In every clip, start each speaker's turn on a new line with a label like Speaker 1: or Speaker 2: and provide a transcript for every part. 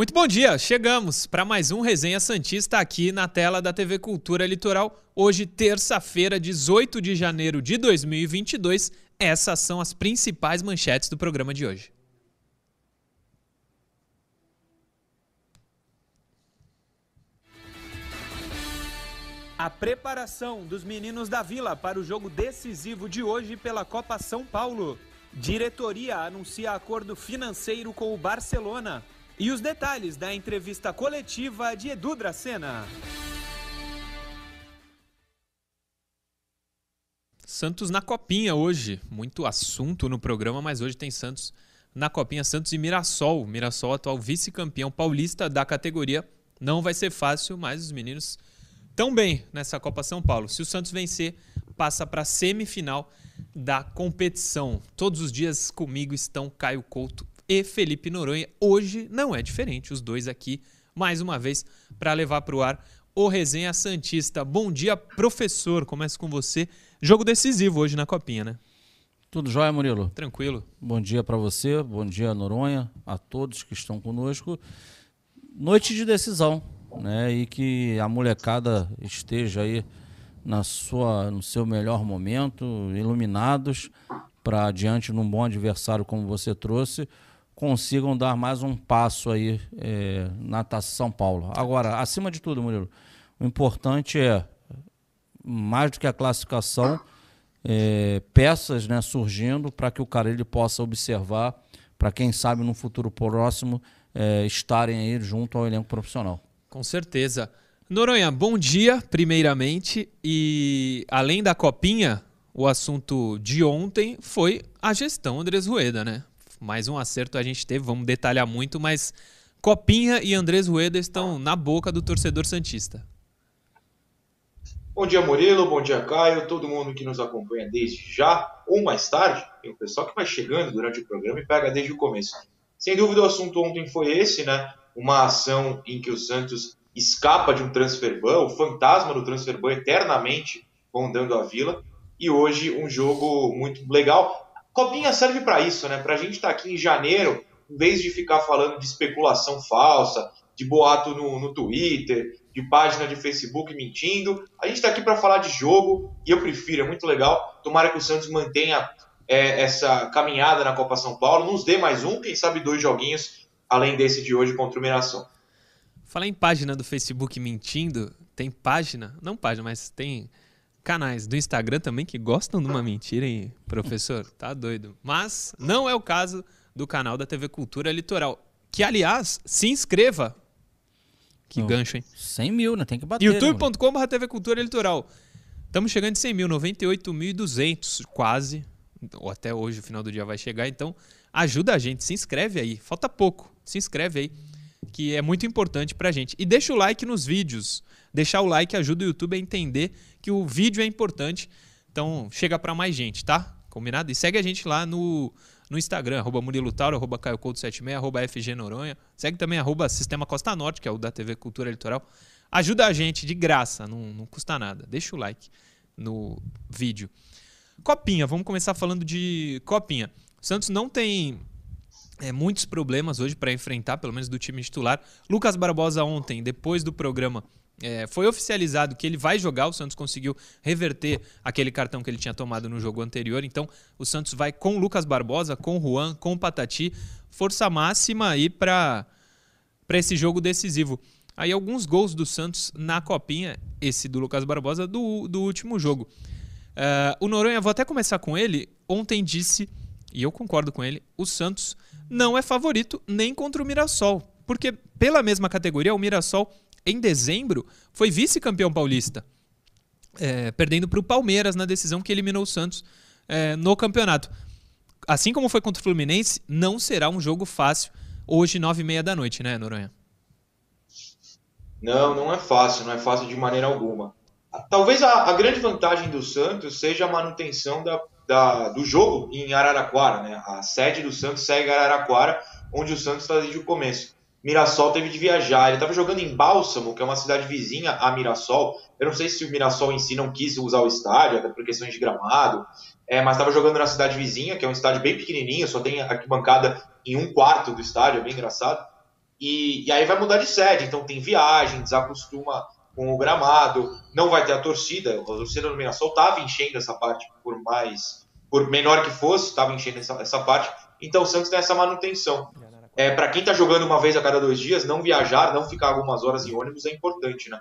Speaker 1: Muito bom dia, chegamos para mais um Resenha Santista aqui na tela da TV Cultura Litoral. Hoje, terça-feira, 18 de janeiro de 2022. Essas são as principais manchetes do programa de hoje. A preparação dos meninos da Vila para o jogo decisivo de hoje pela Copa São Paulo. Diretoria anuncia acordo financeiro com o Barcelona. E os detalhes da entrevista coletiva de Edu Dracena. Santos na copinha hoje. Muito assunto no programa, mas hoje tem Santos na copinha. Santos e Mirassol. Mirassol, atual vice-campeão paulista da categoria. Não vai ser fácil, mas os meninos estão bem nessa Copa São Paulo. Se o Santos vencer, passa para a semifinal da competição. Todos os dias comigo estão Caio Couto e Felipe Noronha. Hoje não é diferente, os dois aqui, mais uma vez, para levar para o ar o Resenha Santista. Bom dia, professor. Começa com você. Jogo decisivo hoje na Copinha, né?
Speaker 2: Tudo jóia, Murilo?
Speaker 1: Tranquilo.
Speaker 2: Bom dia para você, bom dia, Noronha, a todos que estão conosco. Noite de decisão, né? E que a molecada esteja aí na sua, no seu melhor momento, iluminados para diante num bom adversário como você trouxe consigam dar mais um passo aí é, na Taça São Paulo. Agora, acima de tudo, Murilo, o importante é, mais do que a classificação, é, peças né, surgindo para que o cara ele possa observar, para quem sabe no futuro próximo é, estarem aí junto ao elenco profissional.
Speaker 1: Com certeza. Noronha, bom dia, primeiramente. E além da copinha, o assunto de ontem foi a gestão Andrés Rueda, né? Mais um acerto a gente teve, vamos detalhar muito, mas Copinha e Andrés Rueda estão na boca do torcedor Santista.
Speaker 3: Bom dia, Murilo, bom dia, Caio, todo mundo que nos acompanha desde já ou mais tarde. Tem o pessoal que vai chegando durante o programa e pega desde o começo. Sem dúvida, o assunto ontem foi esse, né? Uma ação em que o Santos escapa de um transfer ban, o fantasma do transfer ban eternamente rondando a vila. E hoje um jogo muito legal. Copinha serve para isso, né? Para a gente estar tá aqui em janeiro, em vez de ficar falando de especulação falsa, de boato no, no Twitter, de página de Facebook mentindo, a gente está aqui para falar de jogo e eu prefiro, é muito legal. Tomara que o Santos mantenha é, essa caminhada na Copa São Paulo, nos dê mais um, quem sabe dois joguinhos, além desse de hoje contra o Mirassol.
Speaker 1: Falar em página do Facebook mentindo, tem página, não página, mas tem canais do Instagram também que gostam de uma mentira, hein, professor? Tá doido. Mas não é o caso do canal da TV Cultura Litoral. Que, aliás, se inscreva. Que oh, gancho, hein?
Speaker 2: 100 mil, né? Tem que bater.
Speaker 1: youtube.com.br TV Cultura Litoral. Estamos chegando em 100 mil, 98.200 quase. Ou até hoje, o final do dia vai chegar. Então, ajuda a gente, se inscreve aí. Falta pouco. Se inscreve aí, que é muito importante pra gente. E deixa o like nos vídeos. Deixar o like ajuda o YouTube a entender que o vídeo é importante. Então, chega para mais gente, tá? Combinado? E segue a gente lá no, no Instagram, arroba Murilo Tauro, arroba CaioCouto76, arroba FG Noronha. Segue também arroba Sistema Costa Norte, que é o da TV Cultura Litoral. Ajuda a gente de graça, não, não custa nada. Deixa o like no vídeo. Copinha, vamos começar falando de Copinha. O Santos não tem é, muitos problemas hoje para enfrentar, pelo menos do time titular. Lucas Barbosa ontem, depois do programa, é, foi oficializado que ele vai jogar. O Santos conseguiu reverter aquele cartão que ele tinha tomado no jogo anterior. Então, o Santos vai com Lucas Barbosa, com Juan, com Patati. Força máxima aí para esse jogo decisivo. Aí, alguns gols do Santos na copinha, esse do Lucas Barbosa, do, do último jogo. Uh, o Noronha, vou até começar com ele. Ontem disse, e eu concordo com ele, o Santos não é favorito nem contra o Mirassol. Porque, pela mesma categoria, o Mirassol em dezembro, foi vice-campeão paulista, é, perdendo para o Palmeiras na decisão que eliminou o Santos é, no campeonato. Assim como foi contra o Fluminense, não será um jogo fácil hoje, nove e meia da noite, né, Noronha?
Speaker 3: Não, não é fácil, não é fácil de maneira alguma. Talvez a, a grande vantagem do Santos seja a manutenção da, da, do jogo em Araraquara, né? A sede do Santos segue Araraquara, onde o Santos está desde o começo. Mirassol teve de viajar. Ele estava jogando em Bálsamo, que é uma cidade vizinha a Mirassol. Eu não sei se o Mirassol em si não quis usar o estádio, até por questões de gramado, é, mas estava jogando na cidade vizinha, que é um estádio bem pequenininho, só tem arquibancada em um quarto do estádio, é bem engraçado. E, e aí vai mudar de sede, então tem viagem, desacostuma com o gramado, não vai ter a torcida. A torcida do Mirassol estava enchendo essa parte, por mais, por menor que fosse, estava enchendo essa, essa parte. Então o Santos tem essa manutenção. É, para quem está jogando uma vez a cada dois dias, não viajar, não ficar algumas horas em ônibus é importante, né?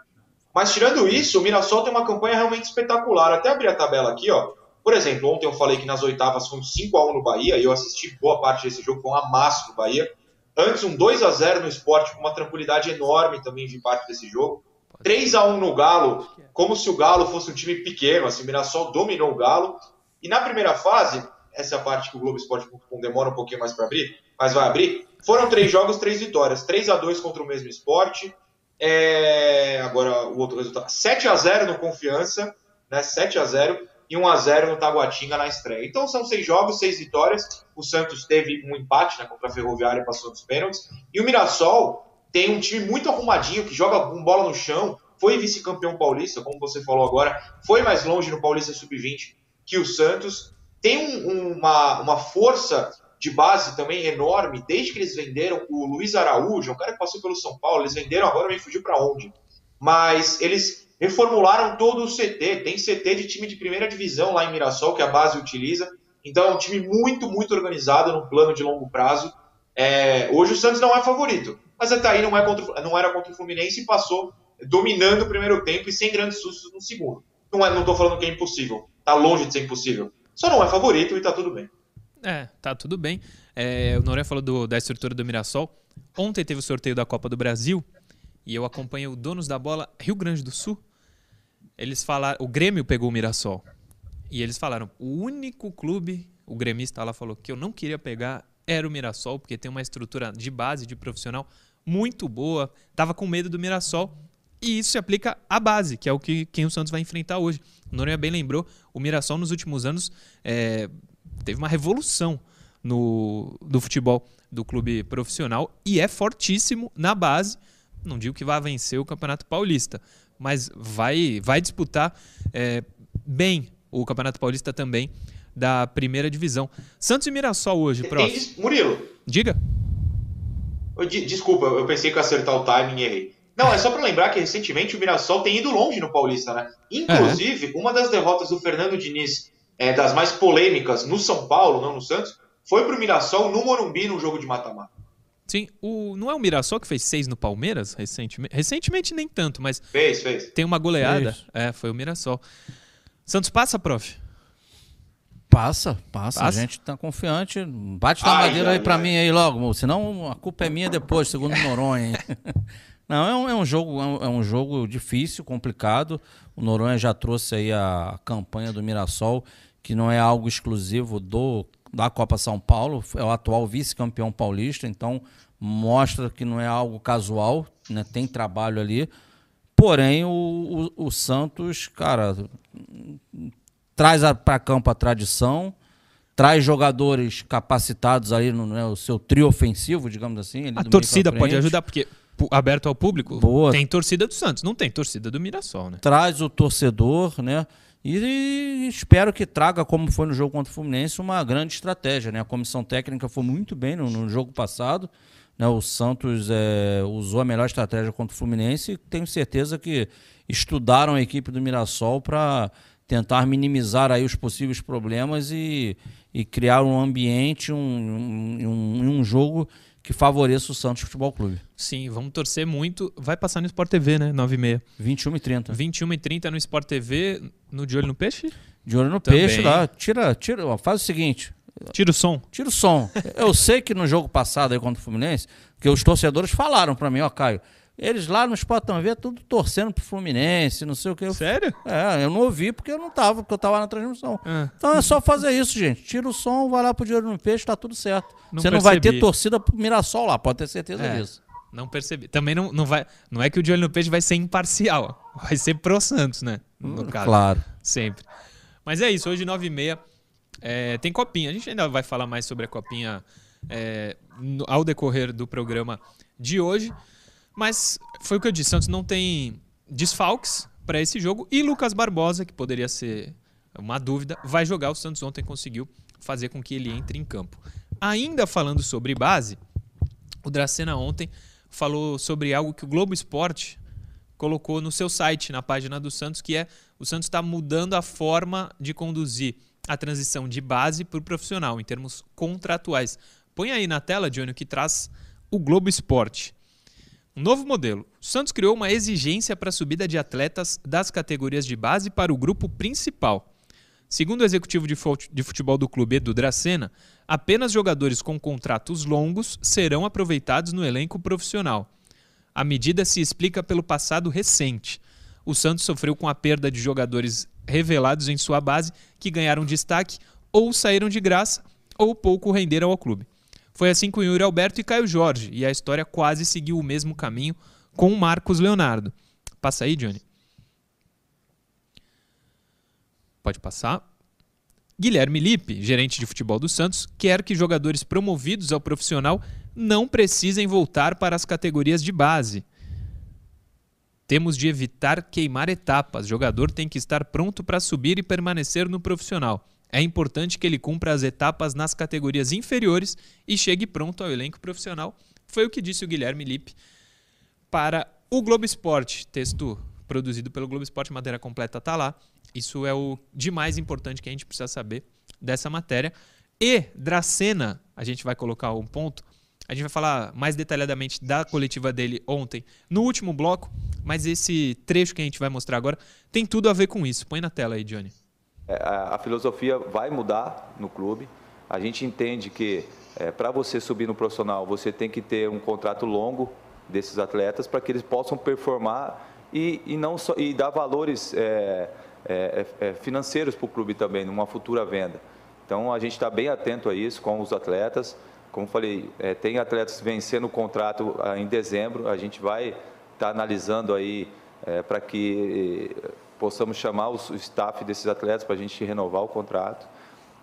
Speaker 3: Mas tirando isso, o Mirassol tem uma campanha realmente espetacular. Até abrir a tabela aqui, ó. Por exemplo, ontem eu falei que nas oitavas foi um 5x1 no Bahia, e eu assisti boa parte desse jogo, foi um amasso no Bahia. Antes, um 2 a 0 no esporte, com uma tranquilidade enorme também de parte desse jogo. 3 a 1 no Galo, como se o Galo fosse um time pequeno, assim, o Mirassol dominou o Galo. E na primeira fase, essa é a parte que o Globo Esporte.com demora um pouquinho mais para abrir, mas vai abrir. Foram três jogos, três vitórias. 3 a 2 contra o mesmo esporte. É... Agora o outro resultado. 7 a 0 no Confiança, né? 7 a 0 e 1 a 0 no Taguatinga na estreia. Então são seis jogos, seis vitórias. O Santos teve um empate né, contra a Ferroviária e passou dos pênaltis. E o Mirassol tem um time muito arrumadinho, que joga com bola no chão, foi vice-campeão paulista, como você falou agora, foi mais longe no Paulista Sub-20 que o Santos. Tem um, uma, uma força de base também enorme, desde que eles venderam o Luiz Araújo, um cara que passou pelo São Paulo, eles venderam agora, me fugiu para onde. Mas eles reformularam todo o CT, tem CT de time de primeira divisão lá em Mirassol, que a base utiliza. Então é um time muito, muito organizado no plano de longo prazo. É, hoje o Santos não é favorito, mas até aí não, é contra, não era contra o Fluminense e passou dominando o primeiro tempo e sem grandes sustos no segundo. Não é, estou falando que é impossível, tá longe de ser impossível. Só não é favorito e tá tudo bem.
Speaker 1: É, tá tudo bem. É, o Noronha falou do, da estrutura do Mirassol. Ontem teve o sorteio da Copa do Brasil e eu acompanhei o Donos da Bola Rio Grande do Sul. Eles falaram, o Grêmio pegou o Mirassol. E eles falaram, o único clube, o gremista lá falou que eu não queria pegar era o Mirassol, porque tem uma estrutura de base, de profissional muito boa. Tava com medo do Mirassol. E isso se aplica à base, que é o que quem o Santos vai enfrentar hoje. O Noronha bem lembrou, o Mirassol nos últimos anos é, teve uma revolução no, do futebol do clube profissional e é fortíssimo na base. Não digo que vai vencer o Campeonato Paulista, mas vai, vai disputar é, bem o Campeonato Paulista também da primeira divisão. Santos e Mirassol hoje, prof.
Speaker 3: Murilo.
Speaker 1: Diga.
Speaker 3: Desculpa, eu pensei que ia acertar o timing e errei. Não, é só para lembrar que recentemente o Mirassol tem ido longe no Paulista, né? Inclusive, uma das derrotas do Fernando Diniz, é, das mais polêmicas no São Paulo, não no Santos, foi pro Mirassol no Morumbi no jogo de mata-mata.
Speaker 1: Sim, o, não é o Mirassol que fez seis no Palmeiras recentemente? Recentemente nem tanto, mas.
Speaker 3: Fez, fez.
Speaker 1: Tem uma goleada. Fez. É, foi o Mirassol. Santos passa, prof?
Speaker 2: Passa, passa, passa, A gente tá confiante. Bate na ai, madeira ai, aí para mim aí logo, senão a culpa é minha depois, segundo o Noronha. Não, é um, é um jogo, é um jogo difícil, complicado. O Noronha já trouxe aí a campanha do Mirassol, que não é algo exclusivo do da Copa São Paulo, é o atual vice-campeão paulista, então mostra que não é algo casual, né? Tem trabalho ali. Porém, o, o, o Santos, cara, traz para campo a tradição, traz jogadores capacitados aí no né, o seu trio ofensivo, digamos assim.
Speaker 1: a torcida pode ajudar, porque aberto ao público, Boa. tem torcida do Santos, não tem torcida do Mirassol, né?
Speaker 2: Traz o torcedor, né? E, espero que traga, como foi no jogo contra o Fluminense, uma grande estratégia, né? A comissão técnica foi muito bem no, no jogo passado, né? O Santos é, usou a melhor estratégia contra o Fluminense e tenho certeza que estudaram a equipe do Mirassol para tentar minimizar aí os possíveis problemas e, e criar um ambiente, um, um, um jogo que favoreça o Santos Futebol Clube.
Speaker 1: Sim, vamos torcer muito. Vai passar no Sport TV, né? 9 e meia.
Speaker 2: 21 e 30.
Speaker 1: 21 e 30 no Sport TV, no De Olho no Peixe?
Speaker 2: De Olho no Também. Peixe lá. Tira, tira, ó, faz o seguinte.
Speaker 1: Tira o som.
Speaker 2: Tira o som. Eu sei que no jogo passado aí contra o Fluminense, que os torcedores falaram para mim, ó, Caio, eles lá no Sport TV, tudo torcendo pro Fluminense, não sei o que.
Speaker 1: Sério?
Speaker 2: É, eu não ouvi porque eu não tava, porque eu tava na transmissão. É. Então é só fazer isso, gente. Tira o som, vai lá pro Dinheiro no Peixe, tá tudo certo. Não Você percebi. não vai ter torcida pro Mirassol lá, pode ter certeza é, disso.
Speaker 1: Não percebi. Também não, não vai. Não é que o de olho no peixe vai ser imparcial. Vai ser pro Santos, né?
Speaker 2: No hum, caso. Claro.
Speaker 1: Sempre. Mas é isso, hoje 9h30 é, tem copinha. A gente ainda vai falar mais sobre a copinha é, no, ao decorrer do programa de hoje. Mas foi o que eu disse, Santos não tem desfalques para esse jogo e Lucas Barbosa, que poderia ser uma dúvida, vai jogar. O Santos ontem conseguiu fazer com que ele entre em campo. Ainda falando sobre base, o Dracena ontem falou sobre algo que o Globo Esporte colocou no seu site, na página do Santos, que é o Santos está mudando a forma de conduzir a transição de base para o profissional, em termos contratuais. Põe aí na tela, Johnny, o que traz o Globo Esporte. Novo modelo. O Santos criou uma exigência para a subida de atletas das categorias de base para o grupo principal. Segundo o executivo de futebol do clube, Edu Dracena, apenas jogadores com contratos longos serão aproveitados no elenco profissional. A medida se explica pelo passado recente. O Santos sofreu com a perda de jogadores revelados em sua base que ganharam destaque ou saíram de graça ou pouco renderam ao clube. Foi assim com Yuri Alberto e Caio Jorge, e a história quase seguiu o mesmo caminho com Marcos Leonardo. Passa aí, Johnny. Pode passar. Guilherme Lippe, gerente de futebol do Santos, quer que jogadores promovidos ao profissional não precisem voltar para as categorias de base. Temos de evitar queimar etapas. Jogador tem que estar pronto para subir e permanecer no profissional. É importante que ele cumpra as etapas nas categorias inferiores e chegue pronto ao elenco profissional. Foi o que disse o Guilherme Lippe para o Globo Esporte. Texto produzido pelo Globo Esporte, matéria completa está lá. Isso é o de mais importante que a gente precisa saber dessa matéria. E Dracena, a gente vai colocar um ponto. A gente vai falar mais detalhadamente da coletiva dele ontem, no último bloco, mas esse trecho que a gente vai mostrar agora tem tudo a ver com isso. Põe na tela aí, Johnny.
Speaker 4: É, a, filosofia vai mudar no clube. A gente entende que é, para você subir no profissional, você tem que ter um contrato longo desses atletas para que eles possam performar e, e não só, e dar valores é, é, é, é financeiros para o clube também, numa futura venda. Então a gente está bem atento a isso com os atletas. Como falei, tem atletas vencendo o contrato ah, em dezembro, a gente vai estar tá analisando aí para que possamos chamar o staff desses atletas para a gente renovar o contrato.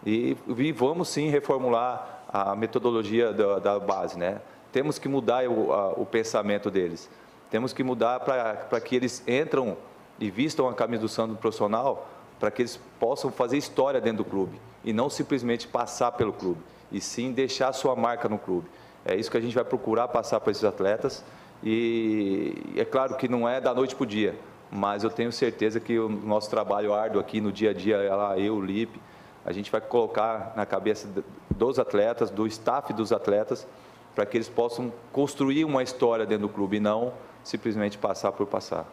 Speaker 4: E, e, vamos sim reformular a metodologia da, da base, né? Temos que mudar o, a, o pensamento deles. Temos que mudar para que eles entram e vistam a camisa do Santos profissional para que eles possam fazer história dentro do clube e não simplesmente passar pelo clube, e sim deixar sua marca no clube. É isso que a gente vai procurar passar para esses atletas e é claro que não é da noite para o dia, mas eu tenho certeza que o nosso trabalho árduo aqui no dia a dia, ela, eu, o Lipe, a gente vai colocar na cabeça dos atletas, do staff dos atletas, para que eles possam construir uma história dentro do clube e não simplesmente passar por passar.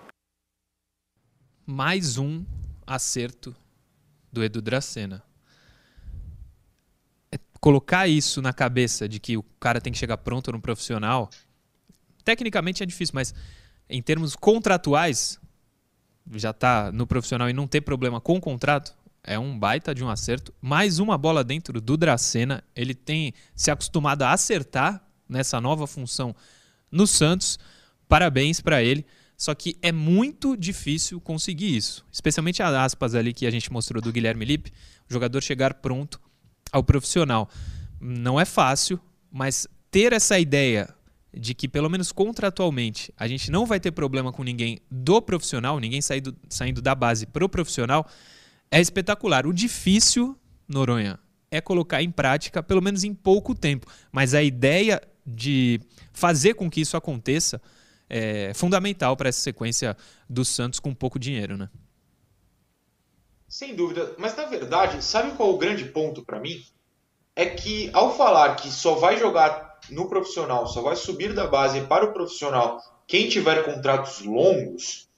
Speaker 1: Mais um acerto do Edu Dracena. É colocar isso na cabeça de que o cara tem que chegar pronto no profissional, tecnicamente é difícil, mas em termos contratuais, já está no profissional e não ter problema com o contrato, é um baita de um acerto. Mais uma bola dentro do Dracena. Ele tem se acostumado a acertar nessa nova função no Santos. Parabéns para ele. Só que é muito difícil conseguir isso. Especialmente as aspas ali que a gente mostrou do Guilherme Lippe, o jogador chegar pronto ao profissional. Não é fácil, mas ter essa ideia de que, pelo menos contratualmente, a gente não vai ter problema com ninguém do profissional, ninguém saindo, saindo da base pro profissional, é espetacular. O difícil, Noronha, é colocar em prática, pelo menos em pouco tempo. Mas a ideia de fazer com que isso aconteça é fundamental para essa sequência do Santos com pouco dinheiro, né?
Speaker 3: Sem dúvida. Mas na verdade, sabe qual é o grande ponto para mim? É que ao falar que só vai jogar no profissional, só vai subir da base para o profissional quem tiver contratos longos,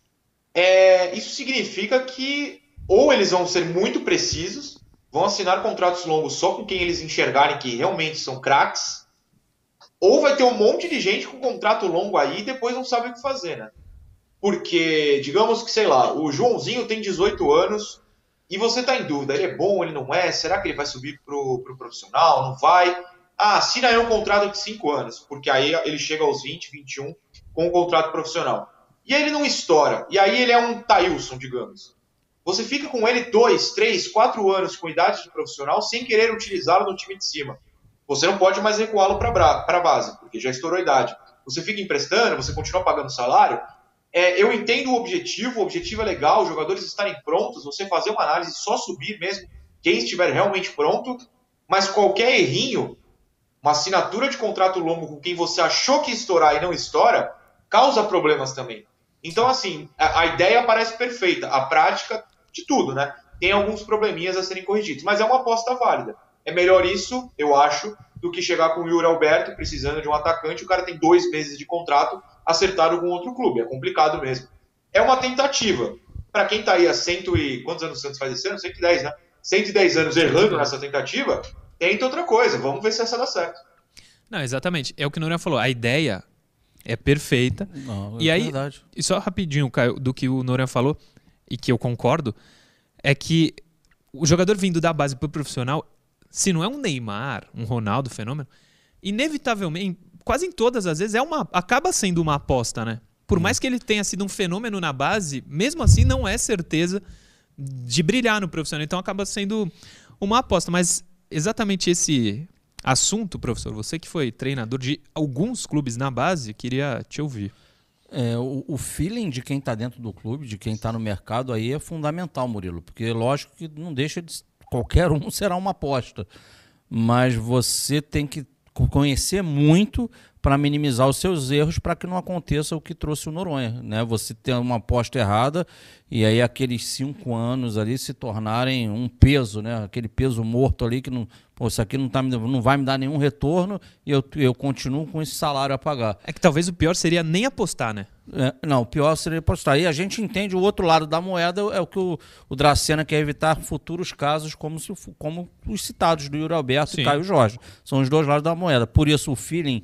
Speaker 3: é, isso significa que ou eles vão ser muito precisos, vão assinar contratos longos só com quem eles enxergarem que realmente são craques, ou vai ter um monte de gente com contrato longo aí e depois não sabe o que fazer, né? Porque, digamos que, sei lá, o Joãozinho tem 18 anos e você está em dúvida, ele é bom, ele não é, será que ele vai subir pro, pro profissional, não vai? Ah, assina aí um contrato de 5 anos, porque aí ele chega aos 20, 21 com um contrato profissional. E aí ele não estoura, e aí ele é um Tailson, digamos. Você fica com ele 2, 3, 4 anos com idade de profissional sem querer utilizá-lo no time de cima. Você não pode mais recuá-lo para a base, porque já estourou a idade. Você fica emprestando, você continua pagando salário. É, eu entendo o objetivo, o objetivo é legal, os jogadores estarem prontos, você fazer uma análise só subir mesmo, quem estiver realmente pronto, mas qualquer errinho uma assinatura de contrato longo com quem você achou que estourar e não estoura, causa problemas também. Então, assim, a, ideia parece perfeita, a prática de tudo, né? Tem alguns probleminhas a serem corrigidos, mas é uma aposta válida. É melhor isso, eu acho, do que chegar com o Yuri Alberto precisando de um atacante, o cara tem dois meses de contrato acertado com outro clube. É complicado mesmo. É uma tentativa. Para quem está aí há cento e. Quantos anos o Santos faz esse ano? 110, né? 110 anos errando nessa tentativa, tenta outra coisa. Vamos ver se essa dá certo.
Speaker 1: Não, exatamente. É o que o Noronha falou. A ideia é perfeita.
Speaker 2: Não, é
Speaker 1: e aí,
Speaker 2: verdade.
Speaker 1: e só rapidinho, Caio, do que o Noronha falou, e que eu concordo, é que o jogador vindo da base para o profissional, se não é um Neymar, um Ronaldo fenômeno, inevitavelmente, quase em todas as vezes, é uma, acaba sendo uma aposta, né? Por mais que ele tenha sido um fenômeno na base, mesmo assim não é certeza de brilhar no profissional. Então acaba sendo uma aposta. Mas exatamente esse assunto, professor, você que foi treinador de alguns clubes na base, queria te ouvir.
Speaker 2: É, o, o feeling de quem está dentro do clube, de quem está no mercado aí é fundamental, Murilo. Porque lógico que não deixa de. Qualquer um será uma aposta. Mas você tem que conhecer muito para minimizar os seus erros para que não aconteça o que trouxe o Noronha. Né? Você ter uma aposta errada e aí aqueles cinco anos ali se tornarem um peso, né? aquele peso morto ali que não, pô, isso aqui não, tá, não vai me dar nenhum retorno e eu, eu continuo com esse salário a pagar.
Speaker 1: É que talvez o pior seria nem apostar, né?
Speaker 2: É, não, o pior seria postar. E a gente entende o outro lado da moeda, é o que o, o Dracena quer evitar futuros casos como, se, como os citados do Yuri Alberto
Speaker 1: Sim.
Speaker 2: e Caio Jorge. São os dois lados da moeda. Por isso o feeling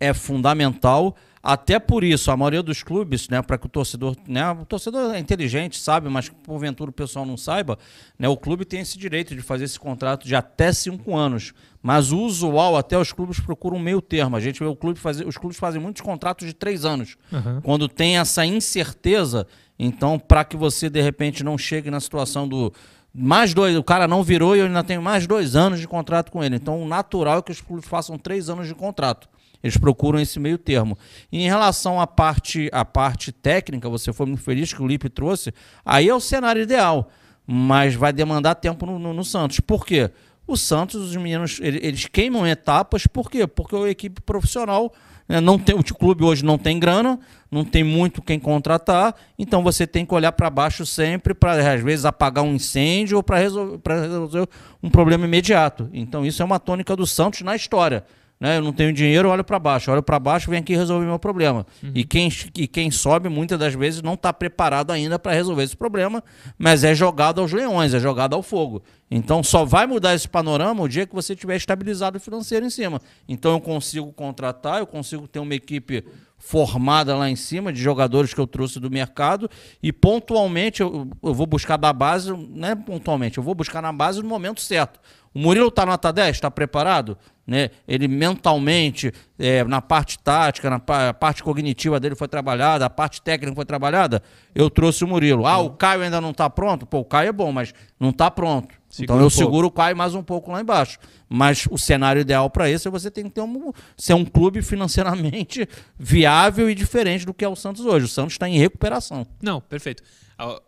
Speaker 2: é fundamental. Até por isso, a maioria dos clubes, né, para que o torcedor, né, o torcedor é inteligente, sabe, mas porventura o pessoal não saiba, né, o clube tem esse direito de fazer esse contrato de até cinco anos. Mas o usual, até os clubes procuram um meio termo. A gente vê o clube fazer, os clubes fazem muitos contratos de três anos. Quando tem essa incerteza, então, para que você de repente não chegue na situação do mais dois, o cara não virou e eu ainda tenho mais dois anos de contrato com ele. Então, o natural é que os clubes façam três anos de contrato. Eles procuram esse meio termo. E em relação à parte, à parte técnica, você foi muito feliz que o Lipe trouxe, aí é o cenário ideal. Mas vai demandar tempo no, no- no Santos. Por quê? O Santos, os meninos, ele- eles queimam etapas, por quê? Porque a equipe profissional né, não tem, o clube hoje não tem grana, não tem muito quem contratar, então você tem que olhar para baixo sempre para, às vezes, apagar um incêndio ou para resolver, resolver um problema imediato. Então, isso é uma tônica do Santos na história. Né? Eu não tenho dinheiro, olho para baixo. Olho para baixo, vem aqui resolver meu problema. E, quem, e quem sobe, muitas das vezes, não está preparado ainda para resolver esse problema, mas é jogado aos leões, é jogado ao fogo. Então, só vai mudar esse panorama o dia que você tiver estabilizado o financeiro em cima. Então, eu consigo contratar, eu consigo ter uma equipe formada lá em cima, de jogadores que eu trouxe do mercado, e pontualmente eu, eu vou buscar da base, não é pontualmente, eu vou buscar na base no momento certo. O Murilo está nota 10, está preparado? Né? Ele mentalmente, é, na parte tática, na pa- parte cognitiva dele foi trabalhada, a parte técnica foi trabalhada. Eu trouxe o Murilo. Ah, o Caio ainda não está pronto? Pô, o Caio é bom, mas não está pronto.
Speaker 1: Segura
Speaker 2: então
Speaker 1: um
Speaker 2: eu
Speaker 1: pouco.
Speaker 2: seguro o Caio mais um pouco lá embaixo. Mas o cenário ideal para isso é você tem que ter um, ser um clube financeiramente viável e diferente do que é o Santos hoje. O Santos está em recuperação.
Speaker 1: Não, perfeito.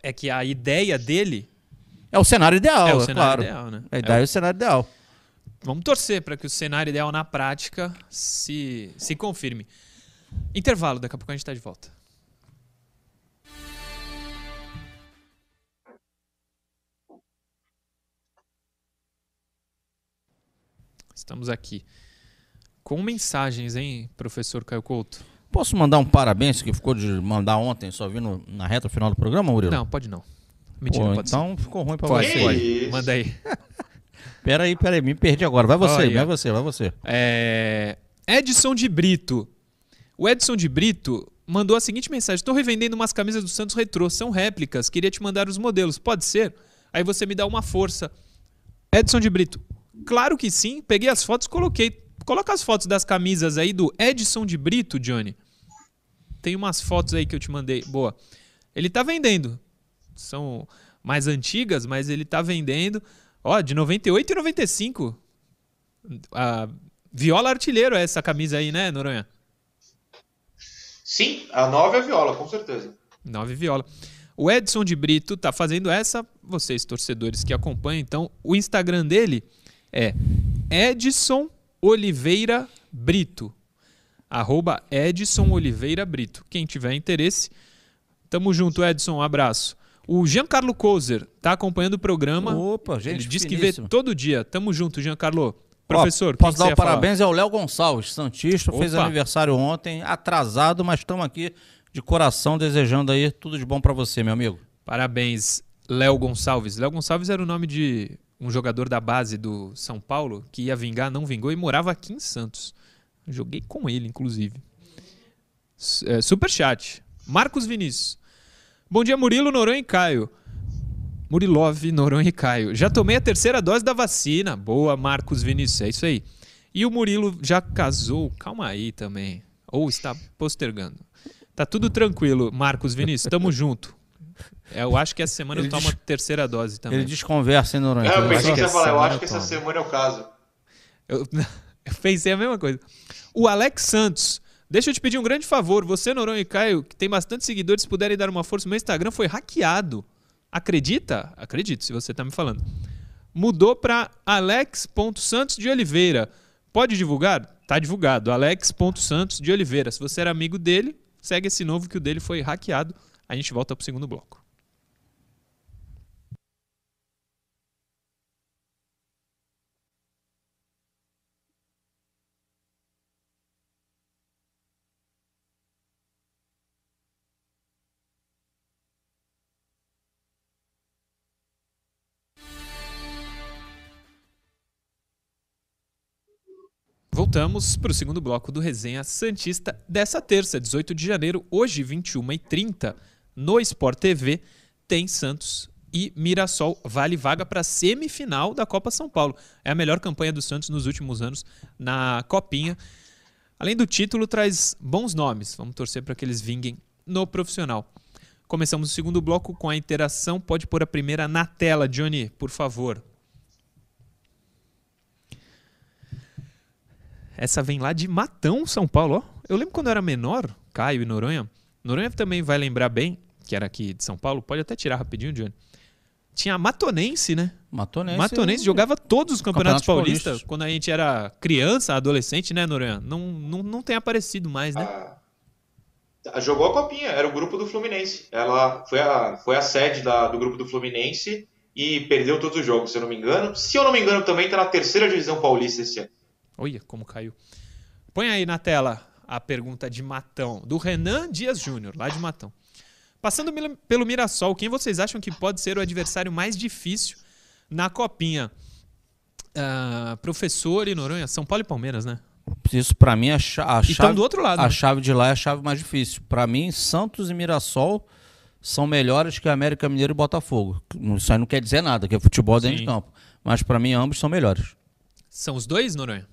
Speaker 1: É que a ideia dele
Speaker 2: É o cenário ideal,
Speaker 1: é
Speaker 2: é,
Speaker 1: o cenário
Speaker 2: claro.
Speaker 1: ideal, né?
Speaker 2: A ideia é o cenário ideal.
Speaker 1: Vamos torcer para que o cenário ideal na prática se, se confirme. Intervalo, daqui a pouco a gente está de volta. Estamos aqui. Com mensagens, hein, professor Caio Couto?
Speaker 2: Posso mandar um parabéns que ficou de mandar ontem, só vi no- na reta final do programa, Murilo?
Speaker 1: Não, pode não. Mentira,
Speaker 2: Pô,
Speaker 1: pode
Speaker 2: então ficou ruim pra
Speaker 1: Pode,
Speaker 2: você.
Speaker 1: Pode. Manda aí.
Speaker 2: Pera aí, pera aí, me perdi agora. Vai você,
Speaker 1: Olha.
Speaker 2: vai você, vai você.
Speaker 1: É, Edson de Brito. O Edson de Brito mandou a seguinte mensagem: Estou revendendo umas camisas do Santos Retrô, são réplicas, queria te mandar os modelos, pode ser? Aí você me dá uma força. Edson de Brito, claro que sim, peguei as fotos, coloquei. Coloca as fotos das camisas aí do Edson de Brito, Johnny. Tem umas fotos aí que eu te mandei. Boa. Ele tá vendendo. São mais antigas, mas ele tá vendendo. Ó, de 98 e 95. A viola artilheiro é essa camisa aí, né, Noronha?
Speaker 3: Sim, a 9 é a viola, com certeza.
Speaker 1: 9 viola. O Edson de Brito tá fazendo essa, vocês torcedores que acompanham, então o Instagram dele é Edson Oliveira Brito. Arroba Edson Oliveira Brito. Quem tiver interesse, tamo junto, Edson. Um abraço. O Giancarlo Kozer tá acompanhando o programa.
Speaker 2: Opa, gente.
Speaker 1: Ele diz que vê todo dia. Tamo junto, Giancarlo.
Speaker 2: Ó,
Speaker 1: Professor,
Speaker 2: posso
Speaker 1: quem que
Speaker 2: dar o
Speaker 1: ia falar?
Speaker 2: parabéns ao Léo Gonçalves, Santista, fez
Speaker 1: Opa.
Speaker 2: aniversário ontem, atrasado, mas estamos aqui de coração desejando aí tudo de bom pra você, meu amigo.
Speaker 1: Parabéns, Léo Gonçalves. Léo Gonçalves era o nome de um jogador da base do São Paulo que ia vingar, não vingou e morava aqui em Santos. Joguei com ele, inclusive. É, Superchat. Marcos Vinícius. Bom dia, Murilo, Noronha e Caio. Murilov, Noronha e Caio. Já tomei a terceira dose da vacina. Boa, Marcos Vinícius. É isso aí. E o Murilo já casou. Calma aí também. Ou está postergando. Tá tudo tranquilo, Marcos Vinícius. Tamo junto. É, eu acho que essa semana
Speaker 2: Ele
Speaker 1: eu tomo a terceira dose também.
Speaker 2: Ele desconversa, hein, Noronha?
Speaker 3: É, eu pensei que você ia
Speaker 1: essa
Speaker 3: falar, eu
Speaker 1: semana
Speaker 3: acho que essa semana é o caso.
Speaker 1: Eu, eu pensei a mesma coisa. O Alex Santos. Deixa eu te pedir um grande favor. Você, Noronha e Caio, que tem bastante seguidores, se puderem dar uma força, meu Instagram foi hackeado. Acredita? Acredito, se você tá me falando. Mudou para alex.santos de Oliveira. Pode divulgar? Tá divulgado. Alex.santos de Oliveira. Se você era amigo dele, segue esse novo que o dele foi hackeado. A gente volta pro segundo bloco. Voltamos para o segundo bloco do Resenha Santista dessa terça, 18 de janeiro, hoje 21h30, no Sport TV, tem Santos e Mirassol. Vale vaga para a semifinal da Copa São Paulo. É a melhor campanha do Santos nos últimos anos na Copinha. Além do título, traz bons nomes. Vamos torcer para que eles vinguem no profissional. Começamos o segundo bloco com a interação. Pode pôr a primeira na tela, Johnny, por favor. Essa vem lá de Matão, São Paulo. Ó. Eu lembro quando eu era menor, Caio e Noronha. Noronha também vai lembrar bem, que era aqui de São Paulo. Pode até tirar rapidinho, Johnny. Tinha a Matonense, né?
Speaker 2: Matonense.
Speaker 1: Matonense jogava todos os campeonatos,
Speaker 2: Campeonatos
Speaker 1: paulistas
Speaker 2: paulistas.
Speaker 1: quando a gente era criança, adolescente, né, Noronha? Não, não, não tem aparecido mais, né?
Speaker 3: Ah, jogou a copinha, era o grupo do Fluminense. Ela foi a, foi a sede da- do grupo do Fluminense e perdeu todos os jogos, se eu não me engano. Se eu não me engano, também está na terceira divisão paulista esse ano.
Speaker 1: Olha como caiu. Põe aí na tela a pergunta de Matão, do Renan Dias Júnior, lá de Matão. Passando pelo Mirassol, quem vocês acham que pode ser o adversário mais difícil na Copinha? Ah, professor e Noronha, São Paulo e Palmeiras, né?
Speaker 2: Isso pra mim é a, cha- a chave.
Speaker 1: do outro lado.
Speaker 2: A
Speaker 1: né?
Speaker 2: chave de lá é a chave mais difícil. Pra mim, Santos e Mirassol são melhores que América Mineiro e Botafogo. Isso aí não quer dizer nada, que é futebol dentro
Speaker 1: Sim.
Speaker 2: de campo. Mas pra mim, ambos são melhores.
Speaker 1: São os dois, Noronha?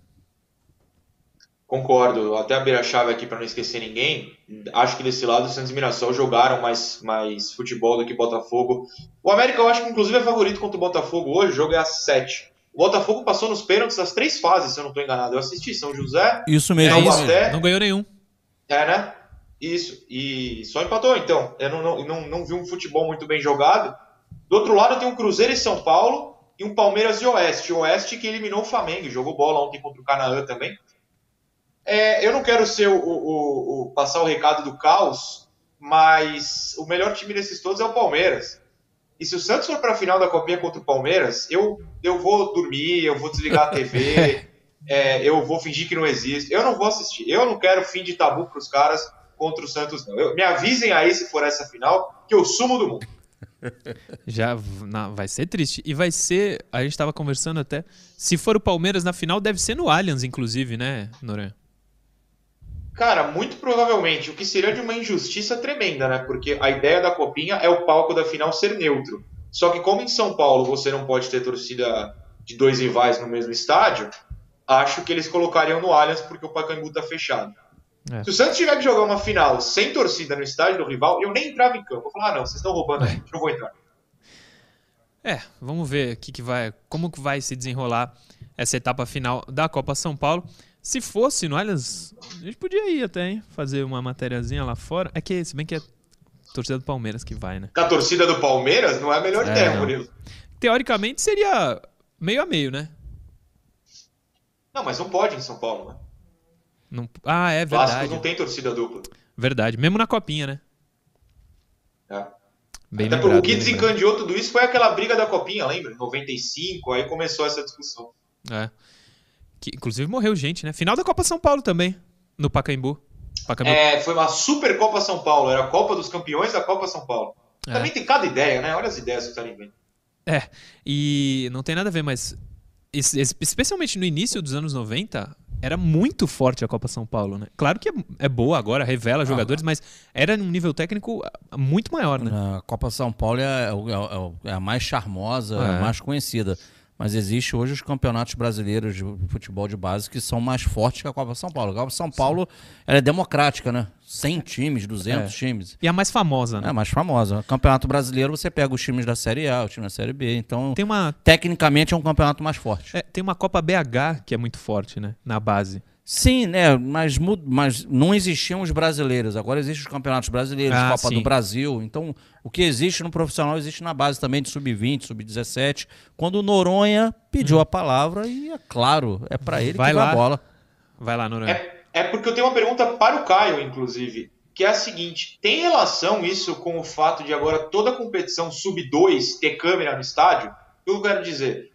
Speaker 3: Concordo, até abrir a chave aqui para não esquecer ninguém. Acho que desse lado o Santos e Mirassol jogaram mais, mais futebol do que Botafogo. O América eu acho que inclusive é favorito contra o Botafogo hoje, o jogo é às 7. O Botafogo passou nos pênaltis das três fases, se eu não estou enganado. Eu assisti São José,
Speaker 2: Isso
Speaker 1: É
Speaker 2: mesmo.
Speaker 3: Não,
Speaker 1: isso. Não ganhou nenhum.
Speaker 3: é, né? Isso, e só empatou então. Eu não, não, não, não vi um futebol muito bem jogado. Do outro lado tem um Cruzeiro e São Paulo e um Palmeiras e Oeste. O Oeste que eliminou o Flamengo, e jogou bola ontem contra o Canaã também. É, eu não quero ser o, o- o- passar o recado do caos, mas o melhor time desses todos é o Palmeiras. E se o Santos for para a final da Copinha contra o Palmeiras, eu, eu vou dormir, eu vou desligar a TV, é, eu vou fingir que não existe. Eu não vou assistir. Eu não quero fim de tabu para os caras contra o Santos, não. Eu- me avisem aí se for essa final, que eu sumo do mundo.
Speaker 1: Já na- vai ser triste. E vai ser. A gente estava conversando até. Se for o Palmeiras na final, deve ser no Allianz, inclusive, né, Noronha?
Speaker 3: Cara, muito provavelmente, o que seria de uma injustiça tremenda, né? Porque a ideia da Copinha é o palco da final ser neutro. Só que como em São Paulo você não pode ter torcida de dois rivais no mesmo estádio, acho que eles colocariam no Allianz porque o Pacaembu tá fechado.
Speaker 1: É.
Speaker 3: Se o Santos tiver que jogar uma final sem torcida no estádio do rival, eu nem entrava em campo. Eu falava, ah, não, vocês estão roubando gente, não vou entrar.
Speaker 1: É, vamos ver que, que vai, como que vai se desenrolar essa etapa final da Copa São Paulo. Se fosse no Allianz, a gente podia ir até, hein? Fazer uma matériazinha lá fora. É que, se bem que é torcida do Palmeiras que vai, né?
Speaker 3: Com a torcida do Palmeiras, não é a melhor
Speaker 1: É, não.
Speaker 3: Murilo.
Speaker 1: Teoricamente seria meio a meio, né?
Speaker 3: Não, mas não pode em São Paulo, né?
Speaker 1: Não... Ah, é verdade.
Speaker 3: Clássicos não tem torcida dupla.
Speaker 1: Verdade. Mesmo na copinha, né?
Speaker 3: É.
Speaker 1: Bem
Speaker 3: Até
Speaker 1: lembrado,
Speaker 3: o que desencadeou tudo isso foi aquela briga da copinha, lembra? 95, aí começou essa discussão.
Speaker 1: É. Que, inclusive morreu gente, né? Final da Copa São Paulo também, no Pacaembu. Pacaembu.
Speaker 3: É, foi uma super Copa São Paulo, era a Copa dos Campeões da Copa São Paulo.
Speaker 1: É.
Speaker 3: Também tem cada ideia, né? Olha as ideias que caras inventam.
Speaker 1: É, e não tem nada a ver, mas especialmente no início dos anos 90, era muito forte a Copa São Paulo, né? Claro que é, é boa agora, revela jogadores, mas era num nível técnico ah, muito maior, né?
Speaker 2: A Copa São Paulo é, é é a mais charmosa, É. a mais conhecida. Mas existe hoje os campeonatos brasileiros de futebol de base que são mais fortes que a Copa São Paulo. A Copa São Paulo é democrática, né? 100 times, 200
Speaker 1: É.
Speaker 2: times.
Speaker 1: E a mais famosa, né?
Speaker 2: É a mais famosa. Campeonato brasileiro você pega os times da Série A, os times da Série B. Então,
Speaker 1: Tem uma,
Speaker 2: tecnicamente é um campeonato mais forte.
Speaker 1: é, tem uma Copa BH que é muito forte, né? Na base.
Speaker 2: Sim, né? Mas, mas não existiam os brasileiros. Agora existem os campeonatos brasileiros,
Speaker 1: Ah,
Speaker 2: Copa
Speaker 1: sim.
Speaker 2: do Brasil. Então, o que existe no profissional existe na base também de sub-20, sub-17. Quando o Noronha pediu a palavra, e é claro, é para ele
Speaker 1: Vai
Speaker 2: que vai
Speaker 1: lá.
Speaker 2: a bola.
Speaker 1: Vai lá, Noronha.
Speaker 3: É, é porque eu tenho uma pergunta para o Caio, inclusive, que é a seguinte: tem relação isso com o fato de agora toda competição sub-2 ter câmera no estádio? O que eu quero dizer?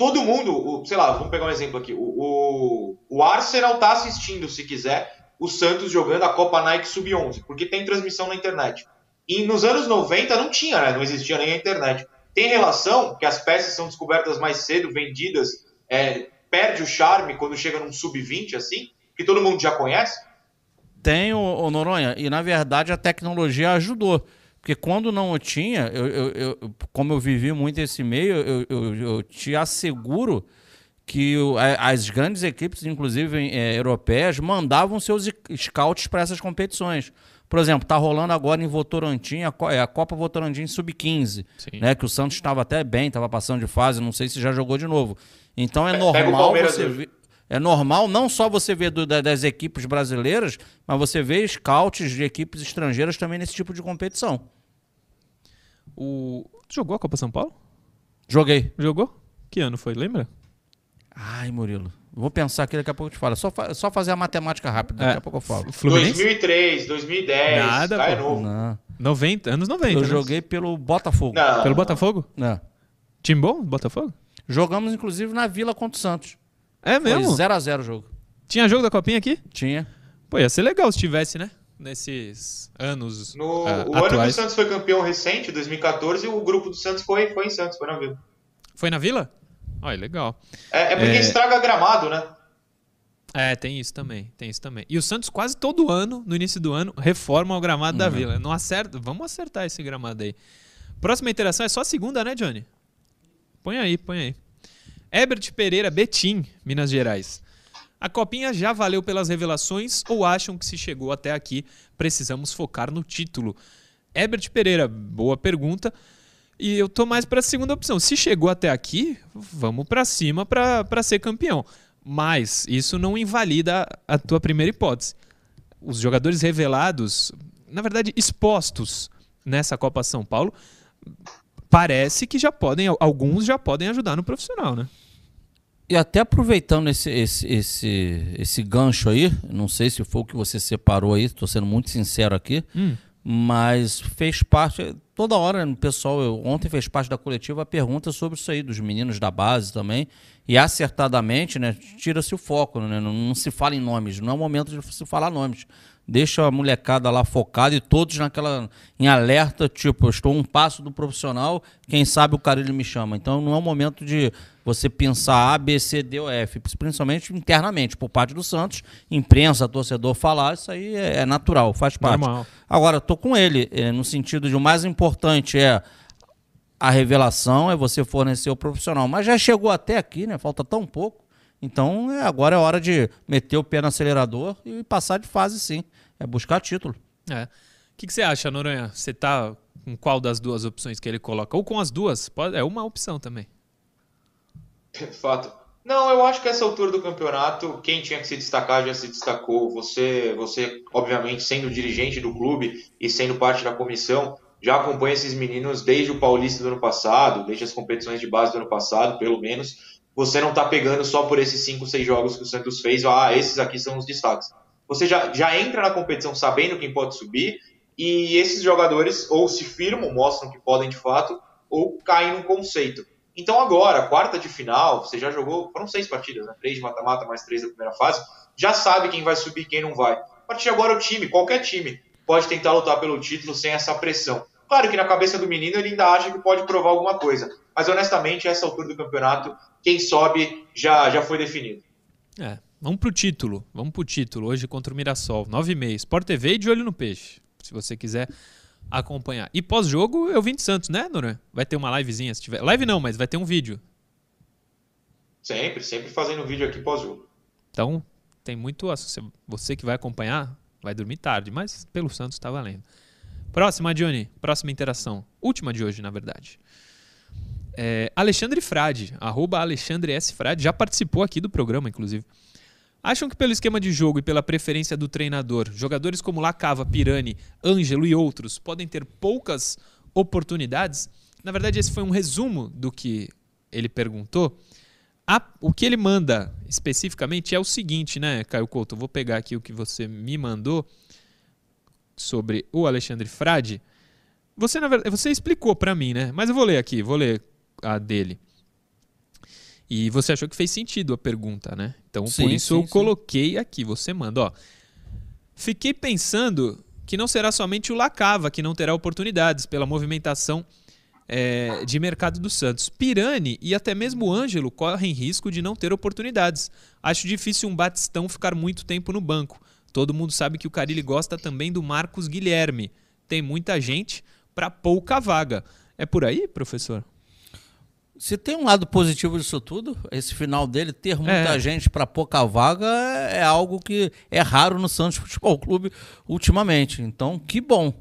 Speaker 3: Todo mundo, sei lá, vamos pegar um exemplo aqui. O, o, o Arsenal tá assistindo, se quiser, o Santos jogando a Copa Nike Sub-11, porque tem transmissão na internet. E nos anos 90 não tinha, né? Não existia nem a internet. Tem relação que as peças são descobertas mais cedo, vendidas, é, perde o charme quando chega num sub-20 assim, que todo mundo já conhece?
Speaker 2: Tem, o, o Noronha, e na verdade a tecnologia ajudou. Porque quando não tinha, eu, eu- eu- como eu vivi muito esse meio, eu, eu- eu te asseguro que o- as grandes equipes, inclusive eh, europeias, mandavam seus scouts para essas competições. Por exemplo, tá rolando agora em Votorantim a, é a Copa Votorantim Sub-15,
Speaker 1: Sim.
Speaker 2: né? Que o Santos estava até bem, estava passando de fase, não sei se já jogou de novo. Então é
Speaker 3: Pega
Speaker 2: normal você ver, é normal não só você ver do- da- das equipes brasileiras, mas você vê scouts de equipes estrangeiras também nesse tipo de competição.
Speaker 1: O... Jogou a Copa São Paulo?
Speaker 2: Joguei.
Speaker 1: Jogou? Que ano foi, lembra?
Speaker 2: Ai, Murilo. Vou pensar aqui, daqui a pouco eu te falo. Só, fa- só fazer a matemática rápida, daqui
Speaker 1: É.
Speaker 2: a pouco eu falo.
Speaker 1: Fluminense?
Speaker 3: 2003, 2010,
Speaker 1: Nada, pô.
Speaker 3: novo.
Speaker 2: Não.
Speaker 1: 90, anos 90.
Speaker 2: Eu
Speaker 1: né?
Speaker 2: joguei pelo Botafogo.
Speaker 3: Não,
Speaker 1: Pelo Botafogo?
Speaker 2: Não.
Speaker 1: Time bom? Botafogo?
Speaker 2: Jogamos, inclusive, na Vila contra o Santos.
Speaker 1: É
Speaker 2: Foi
Speaker 1: mesmo?
Speaker 2: 0x0 o jogo.
Speaker 1: Tinha jogo da Copinha aqui?
Speaker 2: Tinha.
Speaker 1: Pô, ia ser legal se tivesse, né? Nesses anos
Speaker 3: No,
Speaker 1: ah,
Speaker 3: o ano que o
Speaker 1: atuais.
Speaker 3: Santos foi campeão recente, 2014, o grupo do Santos foi, foi em Santos, foi na Vila.
Speaker 1: Foi na Vila? Olha, legal.
Speaker 3: É, é porque
Speaker 1: É.
Speaker 3: estraga gramado, né?
Speaker 1: É, tem isso também, tem isso também. E o Santos quase todo ano, no início do ano, reforma o gramado da Vila. Não acerta, vamos acertar esse gramado aí. Próxima interação é só a segunda, né, Johnny? Põe aí, põe aí. Herbert Pereira Betim, Minas Gerais. A copinha já valeu pelas revelações ou acham que se chegou até aqui, precisamos focar no título? Herbert Pereira, boa pergunta. E eu tô mais para a segunda opção. Se chegou até aqui, vamos para cima para ser campeão. Mas isso não invalida a tua primeira hipótese. Os jogadores revelados, na verdade, expostos nessa Copa São Paulo, parece que já podem, alguns já podem ajudar no profissional, né?
Speaker 2: E até aproveitando esse, esse, esse, esse gancho aí, não sei se foi o que você separou aí, estou sendo muito sincero aqui,
Speaker 1: Hum.
Speaker 2: mas fez parte, toda hora, o pessoal, eu- ontem fez parte da coletiva a pergunta sobre isso aí, dos meninos da base também, e acertadamente, né, tira-se o foco, né, não, não se fala em nomes, não é o momento de se falar nomes. Deixa a molecada lá focada e todos naquela em alerta, tipo, eu estou um passo do profissional, quem sabe o cara ele me chama. Então não é o momento de você pensar A, B, C, D ou F, principalmente internamente, por parte do Santos, imprensa, torcedor falar, isso aí é, é natural, faz parte.
Speaker 1: Normal.
Speaker 2: Agora, tô com ele, é, no sentido de o mais importante é a revelação, é você fornecer o profissional. Mas já chegou até aqui, né? Falta tão pouco. Então, é, agora é hora de meter o pé no acelerador e passar de fase, sim. É buscar título.
Speaker 1: É. O que, que você acha, Noronha? Você tá com qual das duas opções que ele coloca? Ou com as duas? Pode, é uma opção também.
Speaker 3: Fato. Não, eu acho que essa altura do campeonato, quem tinha que se destacar já se destacou. Você, você, obviamente, sendo dirigente do clube e sendo parte da comissão, já acompanha esses meninos desde o Paulista do ano passado, desde as competições de base do ano passado, pelo menos. Você não está pegando só por esses 5, 6 jogos que o Santos fez, ah, esses aqui são os destaques. Você já, já entra na competição sabendo quem pode subir e esses jogadores ou se firmam, mostram que podem de fato, ou caem no conceito. Então agora, quarta de final, você já jogou, foram seis partidas, né? Três de mata-mata, mais três da primeira fase, já sabe quem vai subir e quem não vai. A partir de agora o time, qualquer time, pode tentar lutar pelo título sem essa pressão. Claro que na cabeça do menino ele ainda acha que pode provar alguma coisa, mas honestamente, a essa altura do campeonato, quem sobe já, já foi definido.
Speaker 1: É, vamos pro título, vamos pro título, hoje contra o Mirassol, nove e meia, Sport TV e de olho no peixe se você quiser acompanhar. E pós-jogo eu vim de Santos, né, Noran? Vai ter uma livezinha se tiver. Live não, mas vai ter um vídeo.
Speaker 3: Sempre, sempre fazendo vídeo aqui pós-jogo.
Speaker 1: Então, tem muito. Você que vai acompanhar, vai dormir tarde, mas pelo Santos está valendo. Próxima, Johnny. Próxima interação. Última de hoje, na verdade. É, Alexandre Frade, arroba Alexandre S. Frade, já participou aqui do programa, inclusive. Acham que pelo esquema de jogo e pela preferência do treinador, jogadores como Lacava, Pirani, Ângelo e outros podem ter poucas oportunidades? Na verdade, esse foi um resumo do que ele perguntou. A, o que ele manda especificamente é o seguinte, né, Caio Couto? vou pegar aqui o que você me mandou sobre o Alexandre Frade. Você, na verdade, você explicou para mim, né? Mas eu vou ler aqui, vou ler a dele. E você achou que fez sentido a pergunta, né? Então, sim, por isso sim, eu coloquei aqui. Você manda, ó. Fiquei pensando que não será somente o Lacava que não terá oportunidades pela movimentação é, de mercado do Santos. Pirani e até mesmo o Ângelo correm risco de não ter oportunidades. Acho difícil um Batistão ficar muito tempo no banco. Todo mundo sabe que o Carilli gosta também do Marcos Guilherme. Tem muita gente para pouca vaga. É por aí, professor?
Speaker 2: Se tem um lado positivo disso tudo, esse final dele, ter muita é. gente para pouca vaga é algo que é raro no Santos Futebol Clube ultimamente. Então, que bom.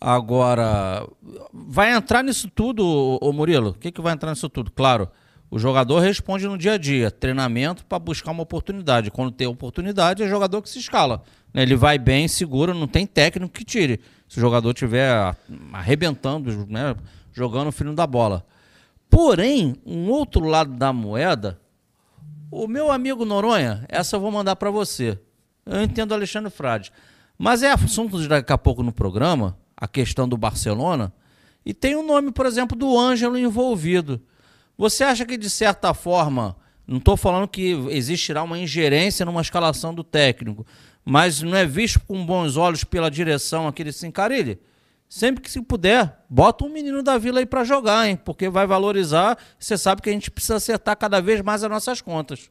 Speaker 2: Agora, vai entrar nisso tudo, ô Murilo? O que, que vai entrar nisso tudo? Claro, o jogador responde no dia a dia, treinamento para buscar uma oportunidade. Quando tem oportunidade, é jogador que se escala. Né? Ele vai bem, seguro, não tem técnico que tire. Se o jogador estiver arrebentando, né? jogando o fino da bola. Porém, um outro lado da moeda, o meu amigo Noronha, essa eu vou mandar para você. Eu entendo Alexandre Frade. Mas é assunto de daqui a pouco no programa, a questão do Barcelona, e tem o nome, por exemplo, do Ângelo envolvido. Você acha que, de certa forma, não estou falando que existirá uma ingerência numa escalação do técnico, mas não é visto com bons olhos pela direção aquele Sincarilli? Sempre que se puder, bota um menino da vila aí para jogar, hein? Porque vai valorizar. Você sabe que a gente precisa acertar cada vez mais as nossas contas.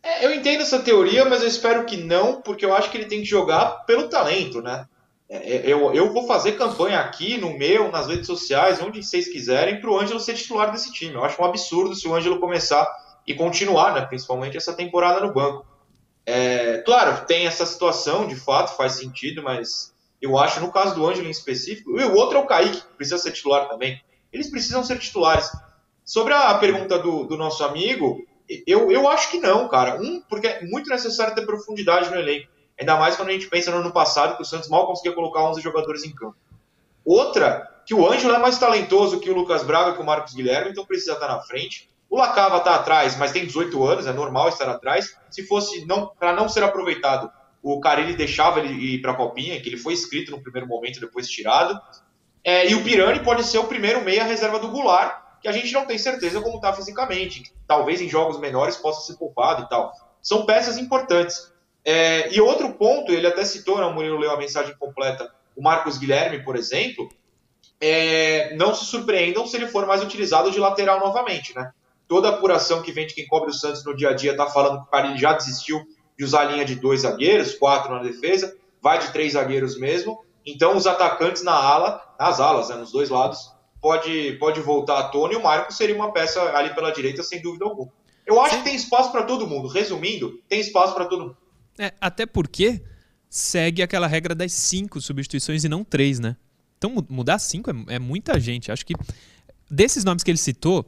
Speaker 3: É, eu entendo essa teoria, mas eu espero que não, porque eu acho que ele tem que jogar pelo talento, né? É, é eu, eu vou fazer campanha aqui no meu, nas redes sociais, onde vocês quiserem, para o Ângelo ser titular desse time. Eu acho um absurdo se o Ângelo começar e continuar, né, principalmente essa temporada no banco. É, claro, tem essa situação, de fato, faz sentido, mas eu acho, no caso do Ângelo em específico, e o outro é o Kaique, que precisa ser titular também. Eles precisam ser titulares. Sobre a pergunta do, do nosso amigo, eu, eu acho que não, cara. Um, porque é muito necessário ter profundidade no elenco. Ainda mais quando a gente pensa no ano passado, que o Santos mal conseguia colocar 11 jogadores em campo. Outra, que o Ângelo é mais talentoso que o Lucas Braga, que o Marcos Guilherme, então precisa estar na frente. O Lacava está atrás, mas tem 18 anos, é normal estar atrás. Se fosse não para não ser aproveitado, o Carilli deixava ele ir para a Copinha, que ele foi inscrito no primeiro momento, depois tirado. É, e o Pirani pode ser o primeiro meia reserva do Goulart, que a gente não tem certeza como está fisicamente. Talvez em jogos menores possa ser poupado e tal. São peças importantes. É, e outro ponto, ele até citou, né, o Murilo leu a mensagem completa, o Marcos Guilherme, por exemplo, é, não se surpreendam se ele for mais utilizado de lateral novamente, né? Toda a apuração que vem de quem cobre o Santos no dia a dia está falando que o Carilli já desistiu de usar a linha de dois zagueiros, quatro na defesa, vai de três zagueiros mesmo. Então, os atacantes na ala, nas alas, né, nos dois lados, pode, pode voltar à tona e o Marco seria uma peça ali pela direita, sem dúvida alguma. Eu acho Sim. que tem espaço para todo mundo. Resumindo, tem espaço para todo mundo.
Speaker 1: É, até porque segue aquela regra das cinco substituições e não três, né? Então, mudar cinco é, é muita gente. Acho que desses nomes que ele citou,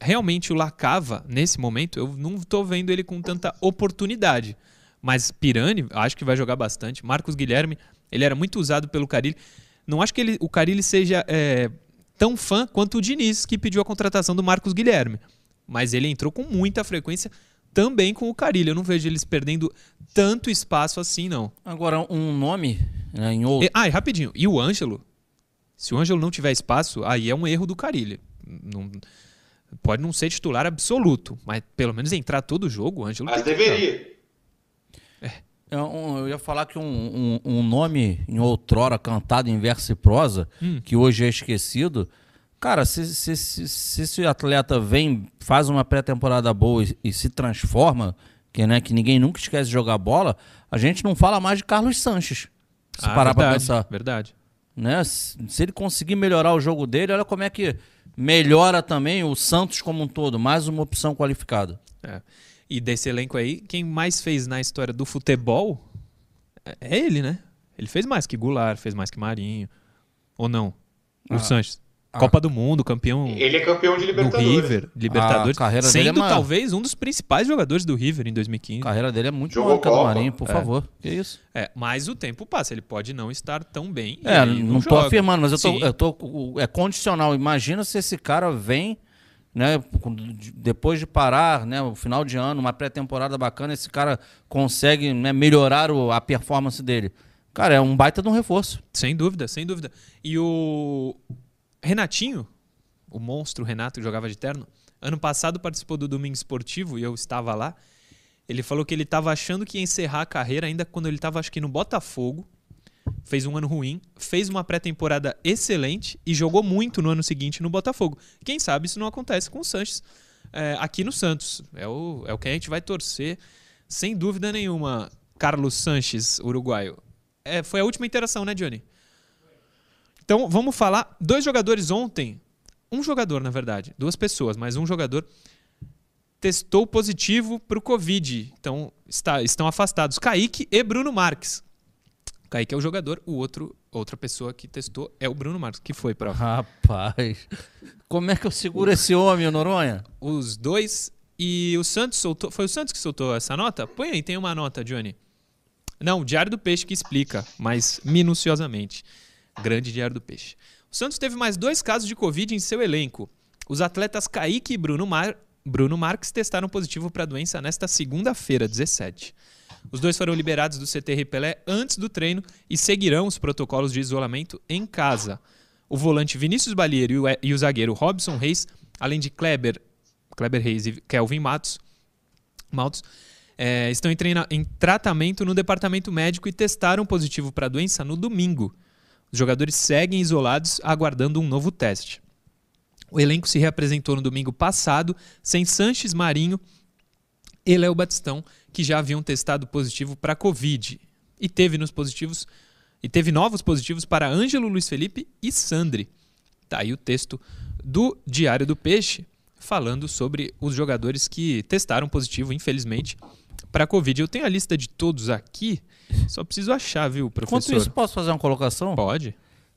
Speaker 1: realmente o Lacava, nesse momento, eu não estou vendo ele com tanta oportunidade. Mas Pirani, acho que vai jogar bastante. Marcos Guilherme, ele era muito usado pelo Carilli. Não acho que ele, o Carilli seja é, tão fã quanto o Diniz, que pediu a contratação do Marcos Guilherme. Mas ele entrou com muita frequência também com o Carilho. Eu não vejo eles perdendo tanto espaço assim, não.
Speaker 2: Agora, um nome né, em outro.
Speaker 1: Ah, e rapidinho. E o Ângelo? Se o Ângelo não tiver espaço, aí é um erro do Carilho. Não, pode não ser titular absoluto, mas pelo menos entrar todo o jogo, Ângelo.
Speaker 3: Mas deveria.
Speaker 2: Eu, eu, ia falar que um, um, um, nome em outrora cantado em verso e prosa, hum. que hoje é esquecido. Cara, se, se, se, se esse atleta vem, faz uma pré-temporada boa e, e, se transforma, que, né, que ninguém nunca esquece de jogar bola, a gente não fala mais de Carlos Sanches. Se ah, parar verdade, pra pensar.
Speaker 1: Verdade.
Speaker 2: Né? Se, se ele conseguir melhorar o jogo dele, olha como é que melhora também o Santos como um todo. Mais uma opção qualificada.
Speaker 1: É. E desse elenco aí, quem mais fez na história do futebol é ele, né? Ele fez mais que Goulart, fez mais que Marinho. Ou não? O ah. Sanches. Ah. Copa do Mundo, campeão.
Speaker 3: Ele é campeão de Libertadores.
Speaker 1: Do River, Libertadores. A carreira sendo dele é talvez um dos principais jogadores do River em 2015.
Speaker 2: A carreira dele é muito Jogou maior que a do Marinho, por é. favor. Que isso?
Speaker 1: É, mas o tempo passa, ele pode não estar tão bem.
Speaker 2: É, não, tô afirmando, mas eu tô, eu tô. É condicional. Imagina se esse cara vem né, depois de parar, né, o final de ano, uma pré-temporada bacana, esse cara consegue né, melhorar o, a performance dele. Cara, é um baita de um reforço.
Speaker 1: Sem dúvida, sem dúvida. E o Renatinho, o monstro Renato que jogava de terno, ano passado participou do Domingo Esportivo e eu estava lá. Ele falou que ele estava achando que ia encerrar a carreira ainda quando ele estava, acho que no Botafogo fez um ano ruim, fez uma pré-temporada excelente e jogou muito no ano seguinte no Botafogo. Quem sabe isso não acontece com o Sanches é, aqui no Santos. É o, é o que a gente vai torcer, sem dúvida nenhuma. Carlos Sanches, uruguaio. É, foi a última interação, né, Johnny? Então, vamos falar. Dois jogadores ontem. Um jogador, na verdade. Duas pessoas, mas um jogador testou positivo para o Covid. Então, está, estão afastados Kaique e Bruno Marques. Kaique é o jogador, o outro, outra pessoa que testou é o Bruno Marques, que foi para.
Speaker 2: Rapaz, como é que eu seguro esse homem, Noronha?
Speaker 1: Os dois. E o Santos soltou. Foi o Santos que soltou essa nota? Põe aí, tem uma nota, Johnny. Não, o Diário do Peixe que explica, mas minuciosamente. Grande Diário do Peixe. O Santos teve mais dois casos de Covid em seu elenco. Os atletas Kaique e Bruno, Mar... Bruno Marques testaram positivo para a doença nesta segunda-feira, 17. Os dois foram liberados do CT Pelé antes do treino e seguirão os protocolos de isolamento em casa. O volante Vinícius Balieiro e o zagueiro Robson Reis, além de Kleber, Kleber Reis e Kelvin Matos, Matos, é, estão em, treina, em tratamento no departamento médico e testaram positivo para a doença no domingo. Os jogadores seguem isolados, aguardando um novo teste. O elenco se reapresentou no domingo passado, sem Sanches Marinho e Léo Batistão, que já haviam testado positivo para Covid. E teve nos positivos e teve novos positivos para Ângelo Luiz Felipe e Sandri. Tá aí o texto do Diário do Peixe falando sobre os jogadores que testaram positivo, infelizmente, para Covid. Eu tenho a lista de todos aqui, só preciso achar, viu, professor?
Speaker 2: Enquanto isso, posso fazer uma colocação?
Speaker 1: Pode.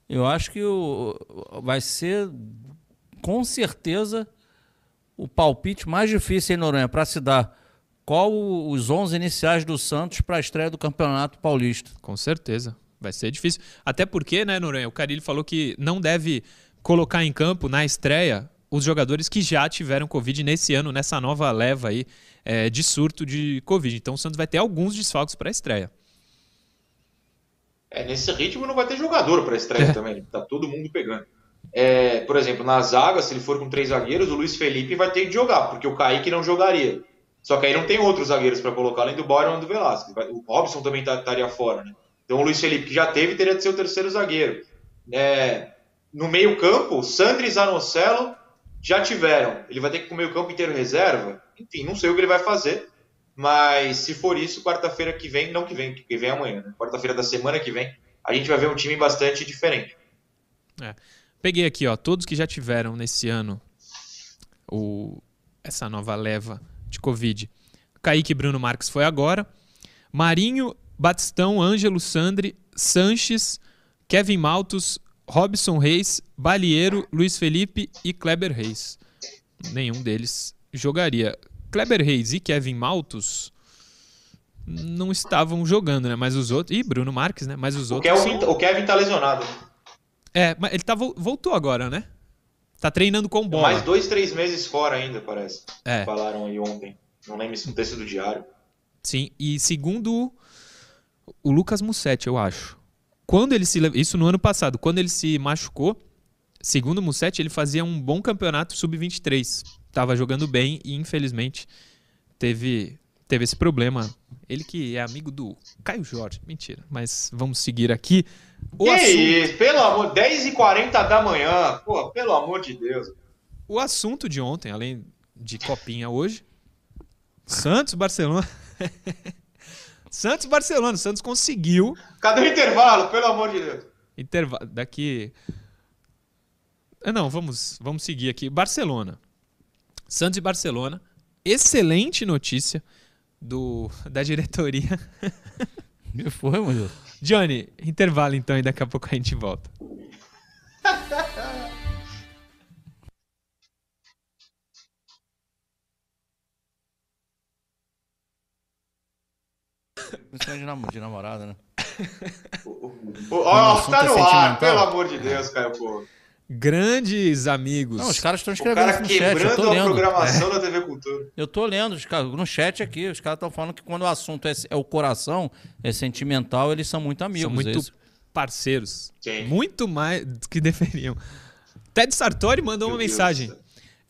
Speaker 2: Eu acho que o, vai ser, com certeza, o palpite mais difícil em Noronha para se dar qual os 11 iniciais do Santos para a estreia do Campeonato Paulista.
Speaker 1: Com certeza. Vai ser difícil. Até porque, né, Noronha, o Carilho falou que não deve colocar em campo na estreia os jogadores que já tiveram Covid nesse ano, nessa nova leva aí é, de surto de Covid. Então o Santos vai ter alguns desfalques para a estreia.
Speaker 3: É, nesse ritmo não vai ter jogador para a estreia é. também. Tá todo mundo pegando. É, por exemplo, na zaga, se ele for com três zagueiros, o Luiz Felipe vai ter que jogar, porque o Kaique não jogaria. Só que aí não tem outros zagueiros para colocar, além do Byron e do Velasquez. O Robson também tá, estaria fora, né? Então o Luiz Felipe, que já teve, teria de ser o terceiro zagueiro. É, no meio-campo, Sandri e Zanocelo já tiveram. Ele vai ter que ir com o meio-campo inteiro reserva? Enfim, não sei o que ele vai fazer. Mas se for isso, quarta-feira que vem, não que vem, que vem amanhã, né? Quarta-feira da semana que vem, a gente vai ver um time bastante diferente.
Speaker 1: É. Peguei aqui, ó, todos que já tiveram nesse ano o, essa nova leva de Covid. Kaique Bruno Marques foi agora. Marinho, Batistão, Ângelo Sandri, Sanches, Kevin Maltos, Robson Reis, Balieiro, Luiz Felipe e Kleber Reis. Nenhum deles jogaria. Kleber Reis e Kevin Maltos não estavam jogando, né? Mas os outros. E Bruno Marques, né? Mas os
Speaker 3: o
Speaker 1: outros.
Speaker 3: Kevin. O Kevin tá lesionado.
Speaker 1: É, mas ele tá, voltou agora, né? Tá treinando com bola.
Speaker 3: Mais dois, três meses fora ainda, parece.
Speaker 1: É.
Speaker 3: Falaram aí ontem. Não lembro se no texto do diário.
Speaker 1: Sim, e segundo o Lucas Mussetti, eu acho. Quando ele se isso no ano passado, quando ele se machucou, segundo o Mussetti, ele fazia um bom campeonato sub-23. Tava jogando bem e infelizmente teve teve esse problema. Ele que é amigo do Caio Jorge, mentira, mas vamos seguir aqui. O
Speaker 3: que
Speaker 1: assunto,
Speaker 3: isso? Pelo amor, 10h40 da manhã. Pô, pelo amor de Deus.
Speaker 1: o assunto de ontem, além de copinha hoje, Santos Barcelona. Santos Barcelona, o Santos conseguiu
Speaker 3: Cadê o intervalo? Pelo amor de Deus.
Speaker 1: Intervalo. Daqui. Ah, Não, vamos, vamos seguir aqui. Barcelona. Santos e Barcelona. Excelente notícia do, da diretoria.
Speaker 2: Que foi, Murilo?
Speaker 1: Johnny, intervalo então e daqui a pouco a gente volta.
Speaker 2: É de, nam- de namorada, né?
Speaker 3: Ó, tá
Speaker 2: é
Speaker 3: no ar, pelo amor de Deus, Caio.
Speaker 1: Grandes amigos.
Speaker 2: Não, os caras estão
Speaker 3: O
Speaker 2: escrevendo
Speaker 3: cara
Speaker 2: chat, eu
Speaker 3: quebrando
Speaker 2: tô
Speaker 3: a
Speaker 2: lendo.
Speaker 3: programação da TV Cultura.
Speaker 2: Eu tô lendo os caras- no chat aqui, os caras estão falando que quando o assunto é, é o coração, é sentimental, eles são muito amigos.
Speaker 1: São
Speaker 2: é
Speaker 1: muito
Speaker 2: isso?
Speaker 1: parceiros.
Speaker 3: Sim.
Speaker 1: Muito mais do que deveriam. Ted Sartori mandou
Speaker 3: Meu
Speaker 1: uma
Speaker 3: Deus
Speaker 1: mensagem.
Speaker 3: céu.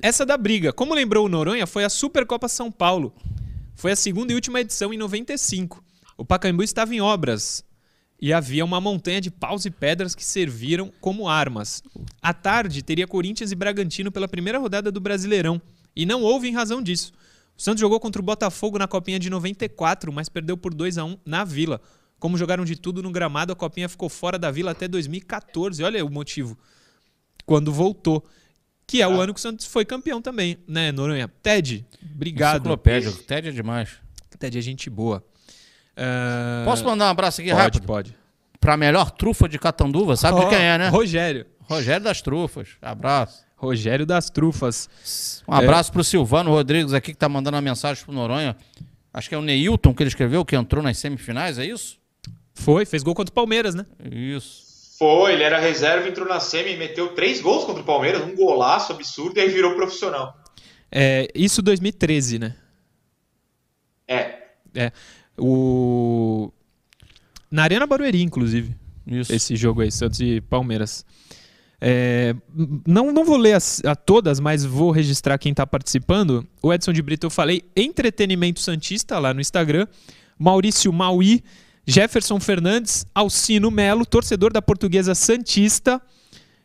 Speaker 1: Essa da briga, como lembrou o Noronha, foi a Supercopa São Paulo. Foi a segunda e última edição em 95. O Pacaembu estava em obras e havia uma montanha de paus e pedras que serviram como armas. À tarde teria Corinthians e Bragantino pela primeira rodada do Brasileirão e não houve em razão disso. O Santos jogou contra o Botafogo na Copinha de 94, mas perdeu por 2 a 1 na Vila. Como jogaram de tudo no gramado, a Copinha ficou fora da Vila até 2014. Olha o motivo. Quando voltou. Que é o ano que o Santos foi campeão também, né, Noronha? Ted, obrigado.
Speaker 2: Enciclopédia, Ted é demais.
Speaker 1: Ted é gente boa. Ah,
Speaker 2: Posso mandar um abraço aqui
Speaker 1: Pode,
Speaker 2: rápido?
Speaker 1: pode.
Speaker 2: Pra melhor trufa de Catanduva, sabe de quem é, né?
Speaker 1: Rogério.
Speaker 2: Rogério das Trufas. Abraço.
Speaker 1: Rogério das Trufas.
Speaker 2: Um abraço pro Silvano Rodrigues aqui que tá mandando uma mensagem pro Noronha. Acho que é o Neilton que ele escreveu, que entrou nas semifinais, é isso?
Speaker 1: Foi, fez gol contra o Palmeiras, né?
Speaker 2: Isso.
Speaker 3: Foi, ele era reserva, entrou na semi, meteu três gols contra o Palmeiras, um golaço absurdo, e aí virou profissional.
Speaker 1: É, isso 2013, né?
Speaker 3: É,
Speaker 1: É. O... Na Arena Barueri, inclusive.
Speaker 2: Isso.
Speaker 1: esse jogo aí, Santos e Palmeiras. É, não, não vou ler as- a, todas, mas vou registrar quem está participando. O Edson de Brito, eu falei, Entretenimento Santista lá no Instagram. Maurício Maui, Jefferson Fernandes, Alcino Melo, torcedor da Portuguesa Santista.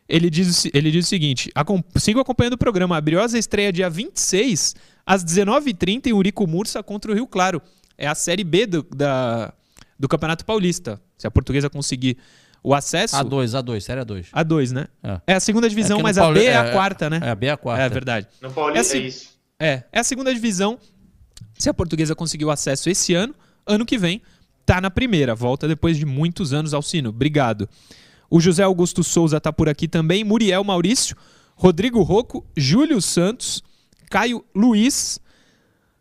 Speaker 1: Ele diz, ele diz o seguinte: acom- sigo acompanhando o programa. A Briosa estreia dia 26, às 19h30, em Urico Mursa contra o Rio Claro. É a Série B do, da, do Campeonato Paulista. Se a Portuguesa conseguir o acesso.
Speaker 2: A2, A2, série A2.
Speaker 1: A 2, né?
Speaker 2: É.
Speaker 1: É a segunda divisão,
Speaker 2: É
Speaker 1: mas a
Speaker 2: Pauli-
Speaker 1: B é,
Speaker 2: é-
Speaker 1: a quarta, né?
Speaker 2: É, a B é a quarta.
Speaker 1: É verdade.
Speaker 3: no Paulista
Speaker 1: É
Speaker 3: é,
Speaker 1: assim-
Speaker 3: isso.
Speaker 1: É, é a segunda divisão. Se a portuguesa conseguiu acesso esse ano, ano que vem, tá na primeira. Volta depois de muitos anos ao sino. Obrigado. O José Augusto Souza tá por aqui também. Muriel Maurício, Rodrigo Rocco, Júlio Santos, Caio Luiz.